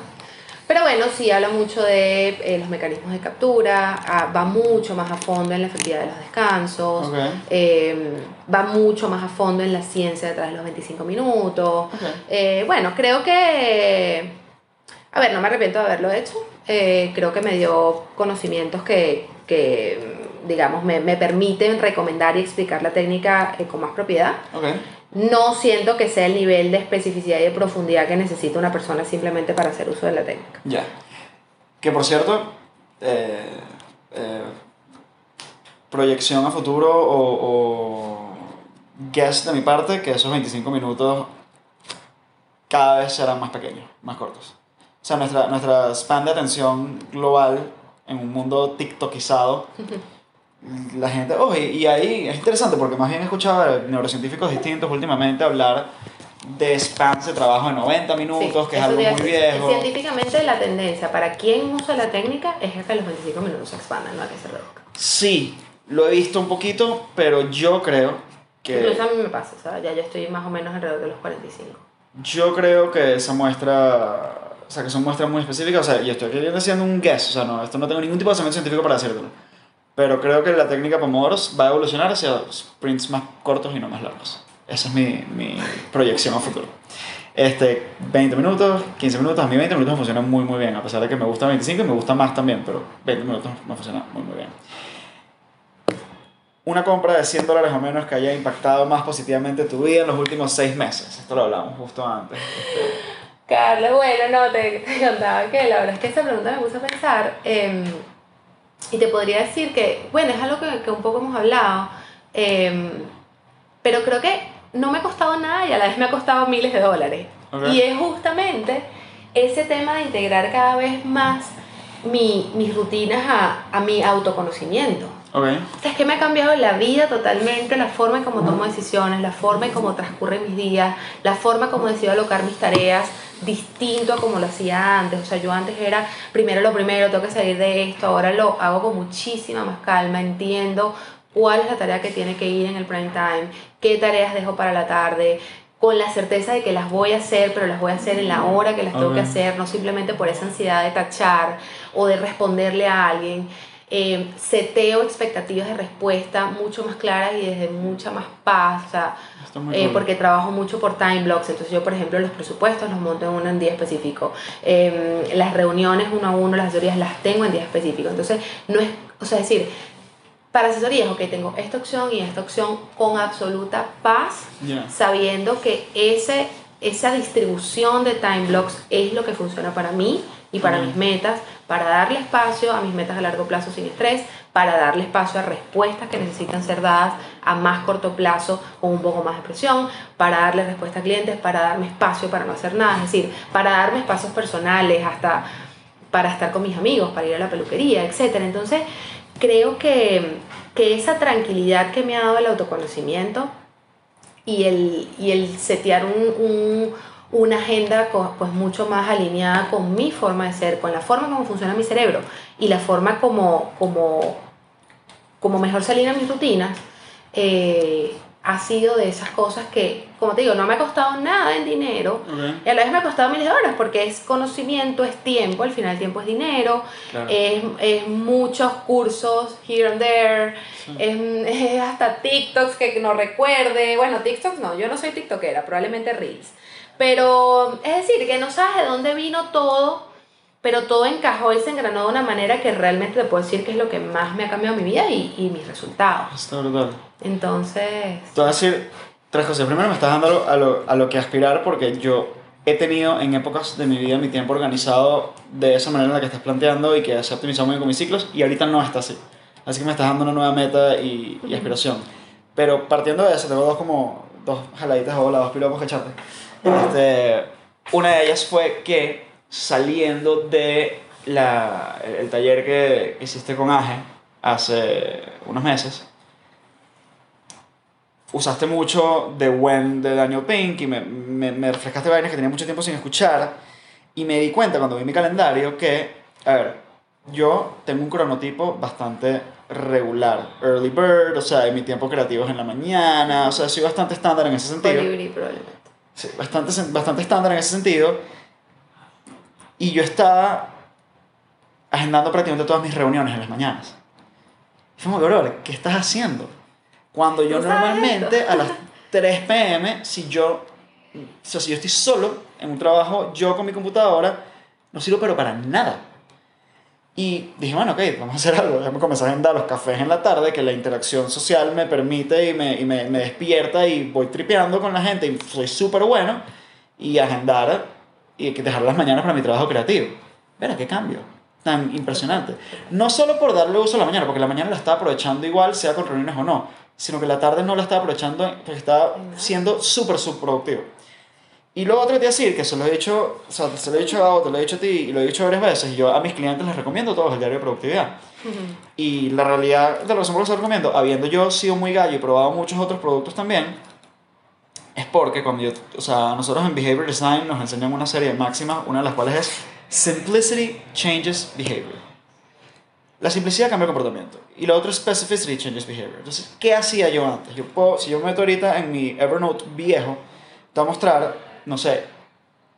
Pero bueno, sí habla mucho de eh, los mecanismos de captura, ah, va mucho más a fondo en la efectividad de los descansos, eh, va mucho más a fondo en la ciencia detrás de los 25 minutos. bueno, creo que, a ver, no me arrepiento de haberlo hecho. creo que me dio conocimientos que, que digamos, me, me, permiten recomendar y explicar la técnica eh, con más propiedad. No siento que sea el nivel de especificidad y de profundidad que necesita una persona simplemente para hacer uso de la técnica. Ya. Que por cierto, eh, eh, proyección a futuro o, o guess de mi parte que esos 25 minutos cada vez serán más pequeños, más cortos. O sea, nuestra, nuestra span de atención global en un mundo tiktokizado la gente, oh, y, ahí es interesante porque más bien he escuchado a neurocientíficos distintos últimamente hablar de spans de trabajo de 90 minutos, que es algo muy viejo. Científicamente la tendencia para quien usa la técnica es que los 25 minutos se expandan, no a que se reduzcan. Sí, lo he visto un poquito, pero yo creo que... Incluso a mí me pasa, ¿sabes? Ya yo estoy más o menos alrededor de los 45. Yo creo que esa muestra... O sea, que son muestras muy específicas, o sea, y estoy aquí haciendo un guess, o sea, no, esto no tengo ningún tipo de basamento científico para decirlo pero creo que la técnica Pomodoro va a evolucionar hacia sprints más cortos y no más largos. Esa es mi, mi proyección a futuro. Este, 20 minutos, 15 minutos, a mí 20 minutos me funcionan muy muy bien, a pesar de que me gusta 25 y me gusta más también, pero 20 minutos me funciona muy muy bien. Una compra de 100 dólares o menos que haya impactado más positivamente tu vida en los últimos 6 meses. Esto lo hablamos justo antes. Carlos, bueno, no, te, te, contaba que la verdad es que esa pregunta me puso a pensar. Eh, y te podría decir que, bueno, es algo que, que un poco hemos hablado, eh, pero creo que no me ha costado nada y a la vez me ha costado miles de dólares. Y es justamente ese tema de integrar cada vez más mi, mis rutinas a, a mi autoconocimiento. Okay. es que me ha cambiado la vida totalmente, la forma en cómo tomo decisiones, la forma en cómo transcurren mis días, la forma como decido alocar mis tareas, distinto a como lo hacía antes. O sea, yo antes era primero lo primero, tengo que salir de esto, ahora lo hago con muchísima más calma, entiendo cuál es la tarea que tiene que ir en el prime time, qué tareas dejo para la tarde, con la certeza de que las voy a hacer, pero las voy a hacer en la hora que las tengo que hacer, no simplemente por esa ansiedad de tachar o de responderle a alguien. Eh, seteo expectativas de respuesta mucho más claras y desde mucha más paz, o sea, eh, porque trabajo mucho por time blocks, entonces yo por ejemplo los presupuestos los monto en un día específico, eh, las reuniones uno a uno, las asesorías las tengo en día específico, entonces no es, o sea, es decir, para asesorías, ok, tengo esta opción y esta opción con absoluta paz, sabiendo que ese esa distribución de time blocks es lo que funciona para mí y para mis metas, para darle espacio a mis metas a largo plazo sin estrés, para darle espacio a respuestas que necesitan ser dadas a más corto plazo con un poco más de presión, para darle respuesta a clientes, para darme espacio para no hacer nada, es decir, para darme espacios personales, hasta para estar con mis amigos, para ir a la peluquería, etc. Entonces, creo que, que esa tranquilidad que me ha dado el autoconocimiento y el, y el setear un una agenda pues mucho más alineada con mi forma de ser, con la forma como funciona mi cerebro y la forma como, como, como mejor se alinean mis rutinas, eh, ha sido de esas cosas que, como te digo, no me ha costado nada en dinero. Y a la vez me ha costado miles de horas porque es conocimiento, es tiempo, al final el tiempo es dinero, es, es, muchos cursos here and there, es, hasta TikToks que no recuerde, bueno, TikToks no, yo no soy TikTokera, probablemente Reels. Pero es decir, que no sabes de dónde vino todo, pero todo encajó y se engranó de una manera que realmente te puedo decir que es lo que más me ha cambiado mi vida y, y mis resultados. Está brutal. Entonces... Te voy a decir tres cosas. Primero me estás dando a lo, a lo que aspirar porque yo he tenido en épocas de mi vida mi tiempo organizado de esa manera en la que estás planteando y que se ha optimizado muy bien con mis ciclos y ahorita no está así. Así que me estás dando una nueva meta y, y aspiración. Pero partiendo de eso, tengo dos como dos jaladitas o dos piropos que echarte. Este, una de ellas fue que saliendo de la, el taller que hiciste con Aje hace unos meses, usaste mucho de When de Daniel Pink y me, me, me, refrescaste vainas que tenía mucho tiempo sin escuchar y me di cuenta cuando vi mi calendario que, a ver, yo tengo un cronotipo bastante regular, early bird, o sea, mi tiempo creativo es en la mañana, o sea, soy bastante estándar en ese sentido. probablemente bastante, bastante estándar en ese sentido. Y yo estaba agendando prácticamente todas mis reuniones en las mañanas. Y fue como, ¿qué estás haciendo? Cuando yo normalmente a las 3 pm, si yo, o sea, si yo estoy solo en un trabajo, yo con mi computadora, no sirvo pero para nada. Y dije, bueno, ok, vamos a hacer algo. me comencé a agendar los cafés en la tarde, que la interacción social me permite y me, y me, me despierta y voy tripeando con la gente y soy súper bueno. Y agendar y dejar las mañanas para mi trabajo creativo. Verá, qué cambio tan impresionante. No solo por darle uso a la mañana, porque la mañana la estaba aprovechando igual, sea con reuniones o no, sino que la tarde no la estaba aprovechando porque estaba siendo súper subproductivo. Y luego otro te decir, que se lo he dicho, o sea, se lo he dicho a te lo he dicho a ti y lo he dicho varias veces, y yo a mis clientes les recomiendo todos el diario de productividad. Y la realidad de la razón por la que se lo recomiendo, habiendo yo sido muy gallo y probado muchos otros productos también, es porque cuando yo, o sea, nosotros en Behavior Design nos enseñan una serie de máximas, una de las cuales es Simplicity Changes Behavior. La simplicidad cambia el comportamiento. Y la otra es Specificity Changes Behavior. Entonces, ¿qué hacía yo antes? Yo puedo, si yo me meto ahorita en mi Evernote viejo, te voy a mostrar no sé,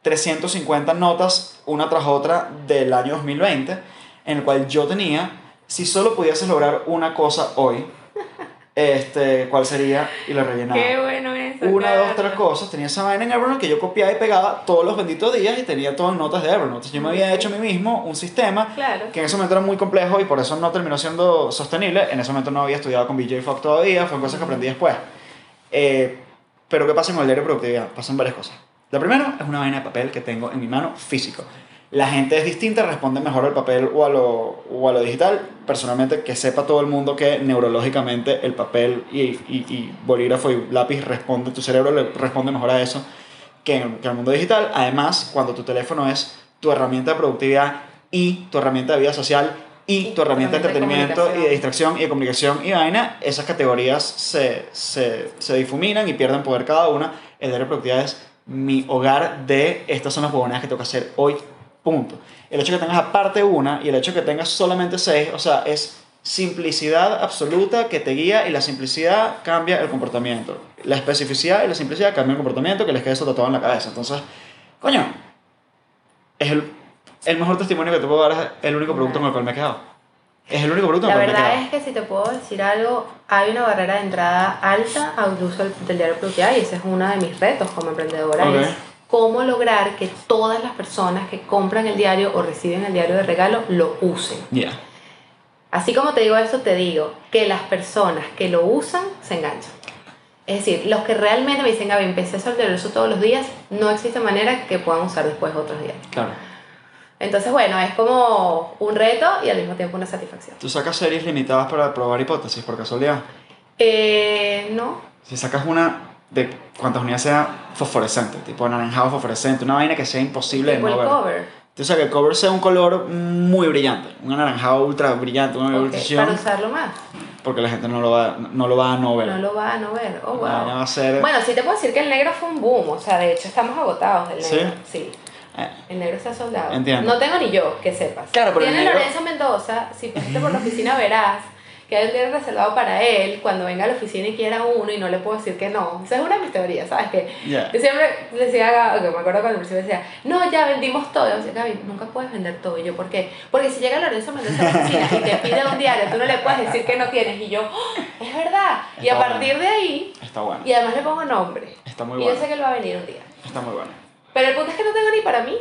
350 notas una tras otra del año 2020, en el cual yo tenía, si solo pudieses lograr una cosa hoy, este, ¿cuál sería? Y la rellenaba. Qué bueno eso. Una, dos, tres cosas. Tenía esa vaina en Evernote que yo copiaba y pegaba todos los benditos días y tenía todas notas de Evernote. yo me había hecho a mí mismo un sistema que en ese momento era muy complejo y por eso no terminó siendo sostenible. En ese momento no había estudiado con BJ Fogg todavía, fue cosas que aprendí después. Eh, pero ¿qué pasa con el diario de productividad? Pasan varias cosas. Lo primero es una vaina de papel que tengo en mi mano físico. La gente es distinta, responde mejor al papel o a, lo, o a lo digital. Personalmente, que sepa todo el mundo que neurológicamente el papel y, y, y bolígrafo y lápiz responde, tu cerebro le responde mejor a eso que, que al mundo digital. Además, cuando tu teléfono es tu herramienta de productividad y tu herramienta de vida social y tu herramienta de entretenimiento y de distracción y de comunicación y vaina, esas categorías se, se, se difuminan y pierden poder cada una. El de productividad es mi hogar de estas son las huevonadas que tengo que hacer hoy, punto. El hecho de que tengas aparte una y el hecho de que tengas solamente seis, o sea, es simplicidad absoluta que te guía y la simplicidad cambia el comportamiento. La especificidad y la simplicidad cambian el comportamiento que les quede eso tatuado en la cabeza. Entonces, coño, es el, el mejor testimonio que te puedo dar, es el único producto con el cual me he quedado. Es el único producto La verdad es que si te puedo decir algo, hay una barrera de entrada alta al uso del, diario productividad y ese es uno de mis retos como emprendedora. Es cómo lograr que todas las personas que compran el diario o reciben el diario de regalo lo usen. Así como te digo esto, te digo que las personas que lo usan se enganchan. Es decir, los que realmente me dicen, Gaby, empecé a el eso todos los días, no existe manera que puedan usar después otros días. Claro. Entonces, bueno, es como un reto y al mismo tiempo una satisfacción. ¿Tú sacas series limitadas para probar hipótesis por casualidad? Eh, no. Si sacas una de cuántas unidades sea fosforescente, tipo anaranjado fosforescente, una vaina que sea imposible tipo de no el ver. cover. O sea, que el cover sea un color muy brillante, un anaranjado ultra brillante, una Ok, ilustración, Para usarlo más. porque la gente no lo va, no lo va a no ver. No lo va a no ver. Oh, La vaina wow. va a ser... Bueno, sí te puedo decir que el negro fue un boom. O sea, de hecho, estamos agotados del ¿Sí? negro. Sí. eh, El negro está soldado. Entiendo. No tengo ni yo, que sepas. Claro, pero el Tiene negro- Lorenzo Mendoza, si pasaste por la oficina verás que un día reservado para él cuando venga a la oficina y quiera uno y no le puedo decir que no. Esa es una de mis teorías, ¿sabes? Que Ya. yo siempre le decía que me acuerdo cuando principio decía, no, ya vendimos todo. Y yo decía, Gaby, nunca puedes vender todo. Y yo, ¿por qué? Porque si llega Lorenzo Mendoza a la oficina y te pide un diario, tú no le puedes decir que no tienes. Y yo, "Oh, es verdad. y a partir de ahí, Está bueno. y además le pongo nombre. Está muy y bueno. yo sé que él va a venir un día. Está muy bueno. Pero el punto es que no tengo ni para mí.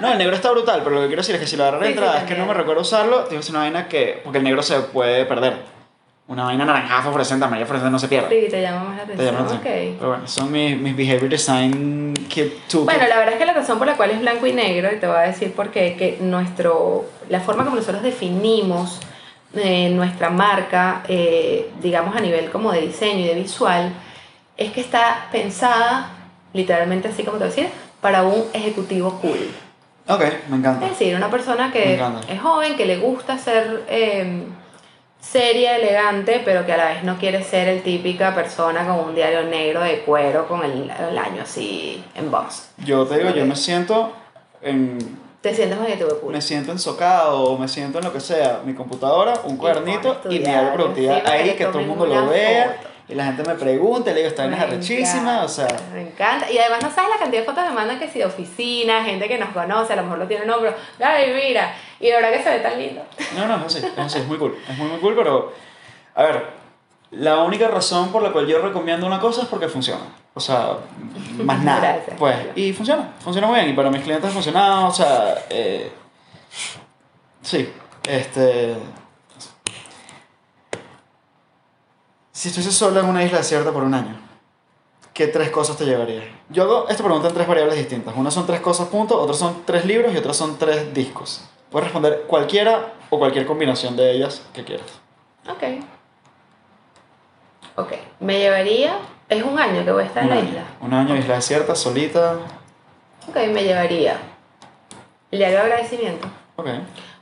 No, el negro está brutal, pero lo que quiero decir es que si lo agarré de Sí, sí, entrada es que no me recuerdo usarlo, tengo que una vaina que. Porque el negro se puede perder. Una vaina naranjada fosforescente, amarilla fosforescente no se pierde. Sí, te llama más la Te atención. llaman así. Ok. Pero bueno, son mis, mis behavior design kit toolkit. Bueno, la verdad es que la razón por la cual es blanco y negro, y te voy a decir por qué, que nuestro, la forma como nosotros definimos eh, nuestra marca, eh, digamos a nivel como de diseño y de visual, es que está pensada, literalmente así como te voy a decir, para un ejecutivo cool. Ok, me encanta. Es decir, una persona que es joven, que le gusta ser eh, seria, elegante, pero que a la vez no quiere ser el típica persona con un diario negro de cuero con el, el año así en box. Yo te digo, yo me siento en. Te sientes un ejecutivo cool. Me siento ensocado o me siento en lo que sea, mi computadora, un cuadernito y mi área que ahí, que todo el mundo lo vea foto. Y la gente me pregunta y le digo, esta vaina es Me arrechísima, o sea, Me encanta. Y además no sabes la cantidad de fotos me mandan que si de oficina, gente que nos conoce, a lo mejor lo tiene nombre. Ay, mira. Y de verdad que se ve tan lindo. no, no, es así, es así, es muy cool, es muy, muy cool, pero, a ver, la única razón por la cual yo recomiendo una cosa es porque funciona, o sea, más nada, Gracias, pues, Carlos. y funciona, funciona muy bien, y para mis clientes ha funcionado, o sea, eh, sí, este... Si estuviese sola en una isla desierta por un año, ¿qué tres cosas te llevaría? Yo hago esta pregunta en tres variables distintas. Una son tres cosas, punto. Otras son tres libros y otras son tres discos. Puedes responder cualquiera o cualquier combinación de ellas que quieras. Ok. Ok. Me llevaría. Es un año que voy a estar en la año. isla. Un año, isla desierta, solita. Ok, me llevaría. Diario de agradecimiento. Ok. Voy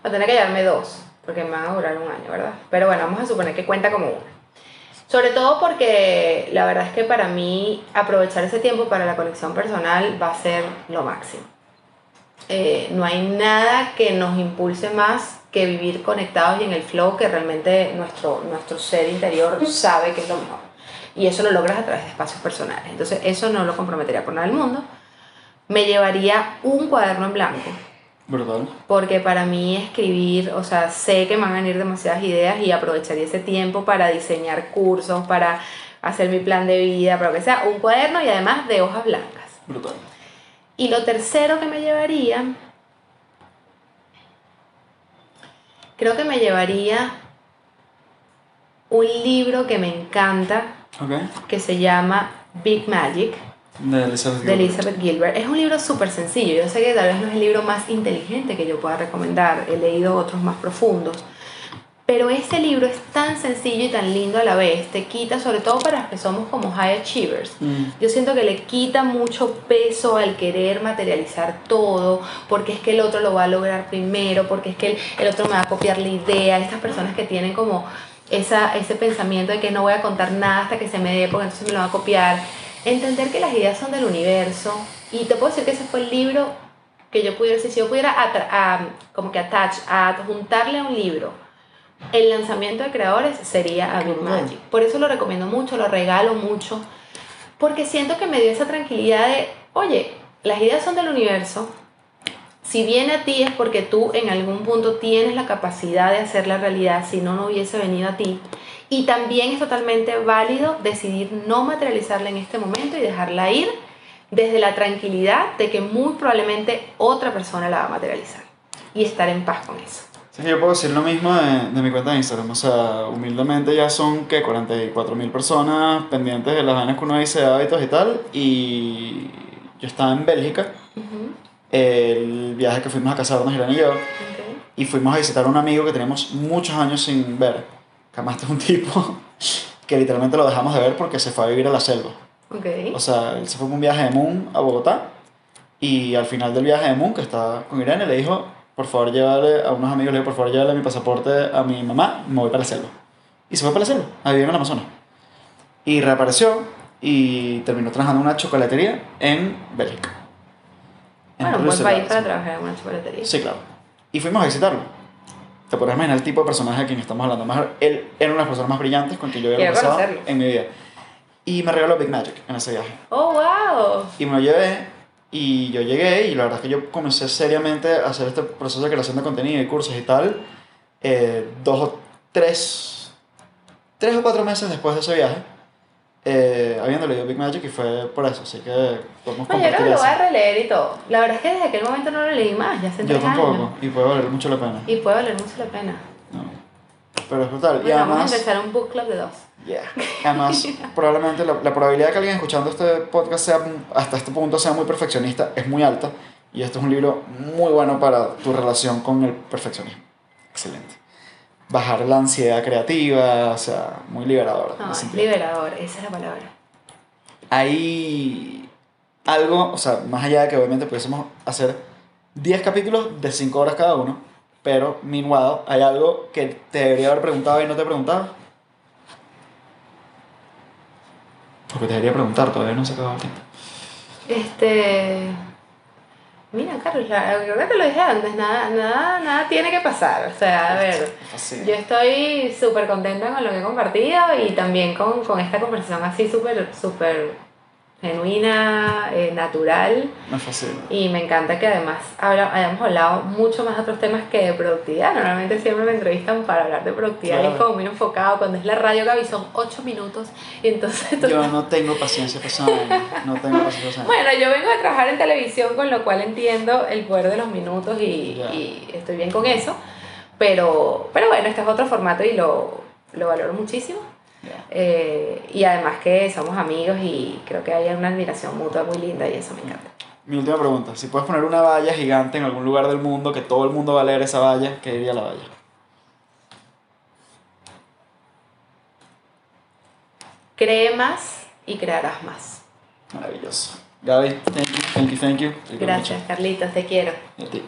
a tener que llevarme dos, porque me van a durar un año, ¿verdad? Pero bueno, vamos a suponer que cuenta como una. Sobre todo porque la verdad es que para mí aprovechar ese tiempo para la colección personal va a ser lo máximo. Eh, no hay nada que nos impulse más que vivir conectados y en el flow que realmente nuestro, nuestro ser interior sabe que es lo mejor. Y eso lo logras a través de espacios personales. Entonces eso no lo comprometería por nada del mundo. Me llevaría un cuaderno en blanco Brutal. porque para mí escribir, o sea, sé que me van a venir demasiadas ideas y aprovecharía ese tiempo para diseñar cursos, para hacer mi plan de vida, para lo que sea, un cuaderno y además de hojas blancas. Brutal. Y lo tercero que me llevaría, creo que me llevaría un libro que me encanta, Ok. que se llama Big Magic, De Elizabeth de Gilbert. Elizabeth Gilbert. Es un libro súper sencillo. Yo sé que tal vez no es el libro más inteligente que yo pueda recomendar. He leído otros más profundos. Pero ese libro es tan sencillo y tan lindo a la vez. Te quita, sobre todo para los que somos como high achievers. Mm. Yo siento que le quita mucho peso al querer materializar todo, porque es que el otro lo va a lograr primero, porque es que el, el otro me va a copiar la idea. Estas personas que tienen como esa, ese pensamiento de que no voy a contar nada hasta que se me dé, porque entonces me lo va a copiar. Entender que las ideas son del universo. Y te puedo decir que ese fue el libro que yo pudiera, si yo pudiera a- como que attach, a adjuntarle a un libro el lanzamiento de creadores sería a Brutal. Magic. Por eso lo recomiendo mucho, lo regalo mucho, porque siento que me dio esa tranquilidad de, oye, las ideas son del universo. Si viene a ti es porque tú en algún punto tienes la capacidad de hacer la realidad, si no, no hubiese venido a ti. Y también es totalmente válido decidir no materializarla en este momento y dejarla ir desde la tranquilidad de que muy probablemente otra persona la va a materializar y estar en paz con eso. Sí, yo puedo decir lo mismo de, de mi cuenta de Instagram. O sea, humildemente ya son que 44 mil personas pendientes de las vainas que uno dice de hábitos y tal. Y yo estaba en Bélgica, Ujú, el viaje que fuimos a casarnos, Irán y yo. ok. Y fuimos a visitar a un amigo que teníamos muchos años sin ver. Este es un tipo que literalmente lo dejamos de ver porque se fue a vivir a la selva. Ok. O sea, él se fue con un viaje de Moon a Bogotá y al final del viaje de Moon, que estaba con Irene, le dijo, por favor llévale a unos amigos, le dijo, por favor llévale mi pasaporte a mi mamá, me voy para la selva. Y se fue para la selva, a vivir en el Amazonas. Y reapareció y terminó trabajando en una chocolatería en Bélgica. En Bueno, un buen país para trabajar en una chocolatería. Sí, claro. Y fuimos a visitarlo. Te puedes imaginar el tipo de personaje de quien estamos hablando. Más, él era una de las personas más brillantes con quien yo había conversado en mi vida. Y me regaló Big Magic en ese viaje. Oh, wow. Y me lo llevé y yo llegué y la verdad es que yo comencé seriamente a hacer este proceso de creación de contenido y cursos y tal eh, dos o tres, tres o cuatro meses después de ese viaje, eh, habiendo leído Big Magic y fue por eso, así que podemos Bueno, yo creo compartir que lo voy a releer y todo. La verdad es que desde aquel momento no lo leí más, ya hace Yo tampoco, años. y puede valer mucho la pena. Y puede valer mucho la pena. No. Pero es brutal. y Bueno, vamos a además, empezar un book club de dos. Yeah. Además, probablemente la, la probabilidad de que alguien escuchando este podcast sea, hasta este punto sea muy perfeccionista es muy alta. Y este es un libro muy bueno para tu relación con el perfeccionismo. Excelente. Bajar la ansiedad creativa, o sea, muy liberador. No, ese es liberador, esa es la palabra. Hay algo, o sea, más allá de que obviamente pudiésemos hacer 10 capítulos de 5 horas cada uno, pero, meanwhile, hay algo que te debería haber preguntado y no te he preguntado. Porque te debería preguntar, todavía no se ha acabado el tiempo. Este. Mira, Carlos, la- creo que lo dije antes, nada, nada, nada tiene que pasar. O sea, a ver, yo estoy súper contenta con lo que he compartido y también con, con esta conversación así súper, súper genuina, eh, natural. Me fascina. Y me encanta que además habla- hayamos hablado mucho más de otros temas que de productividad. Normalmente siempre me entrevistan para hablar de productividad y es como muy enfocado. Cuando es la radio Gaby son 8 minutos y entonces tú Yo no tengo paciencia vaina, No tengo paciencia. Bueno, yo vengo de trabajar en televisión, con lo cual entiendo el poder de los minutos y, y estoy bien con eso. Pero, pero bueno, este es otro formato y lo, lo valoro muchísimo. Eh, y además que somos amigos y creo que hay una admiración mutua muy linda y eso me encanta. Mi última pregunta. Si puedes poner una valla gigante en algún lugar del mundo que todo el mundo va a leer esa valla, ¿qué diría la valla? Cree más y crearás más. Maravilloso. Gaby, thank you, thank you, thank you. Gracias, Carlitos, te quiero. mucho. Y a ti.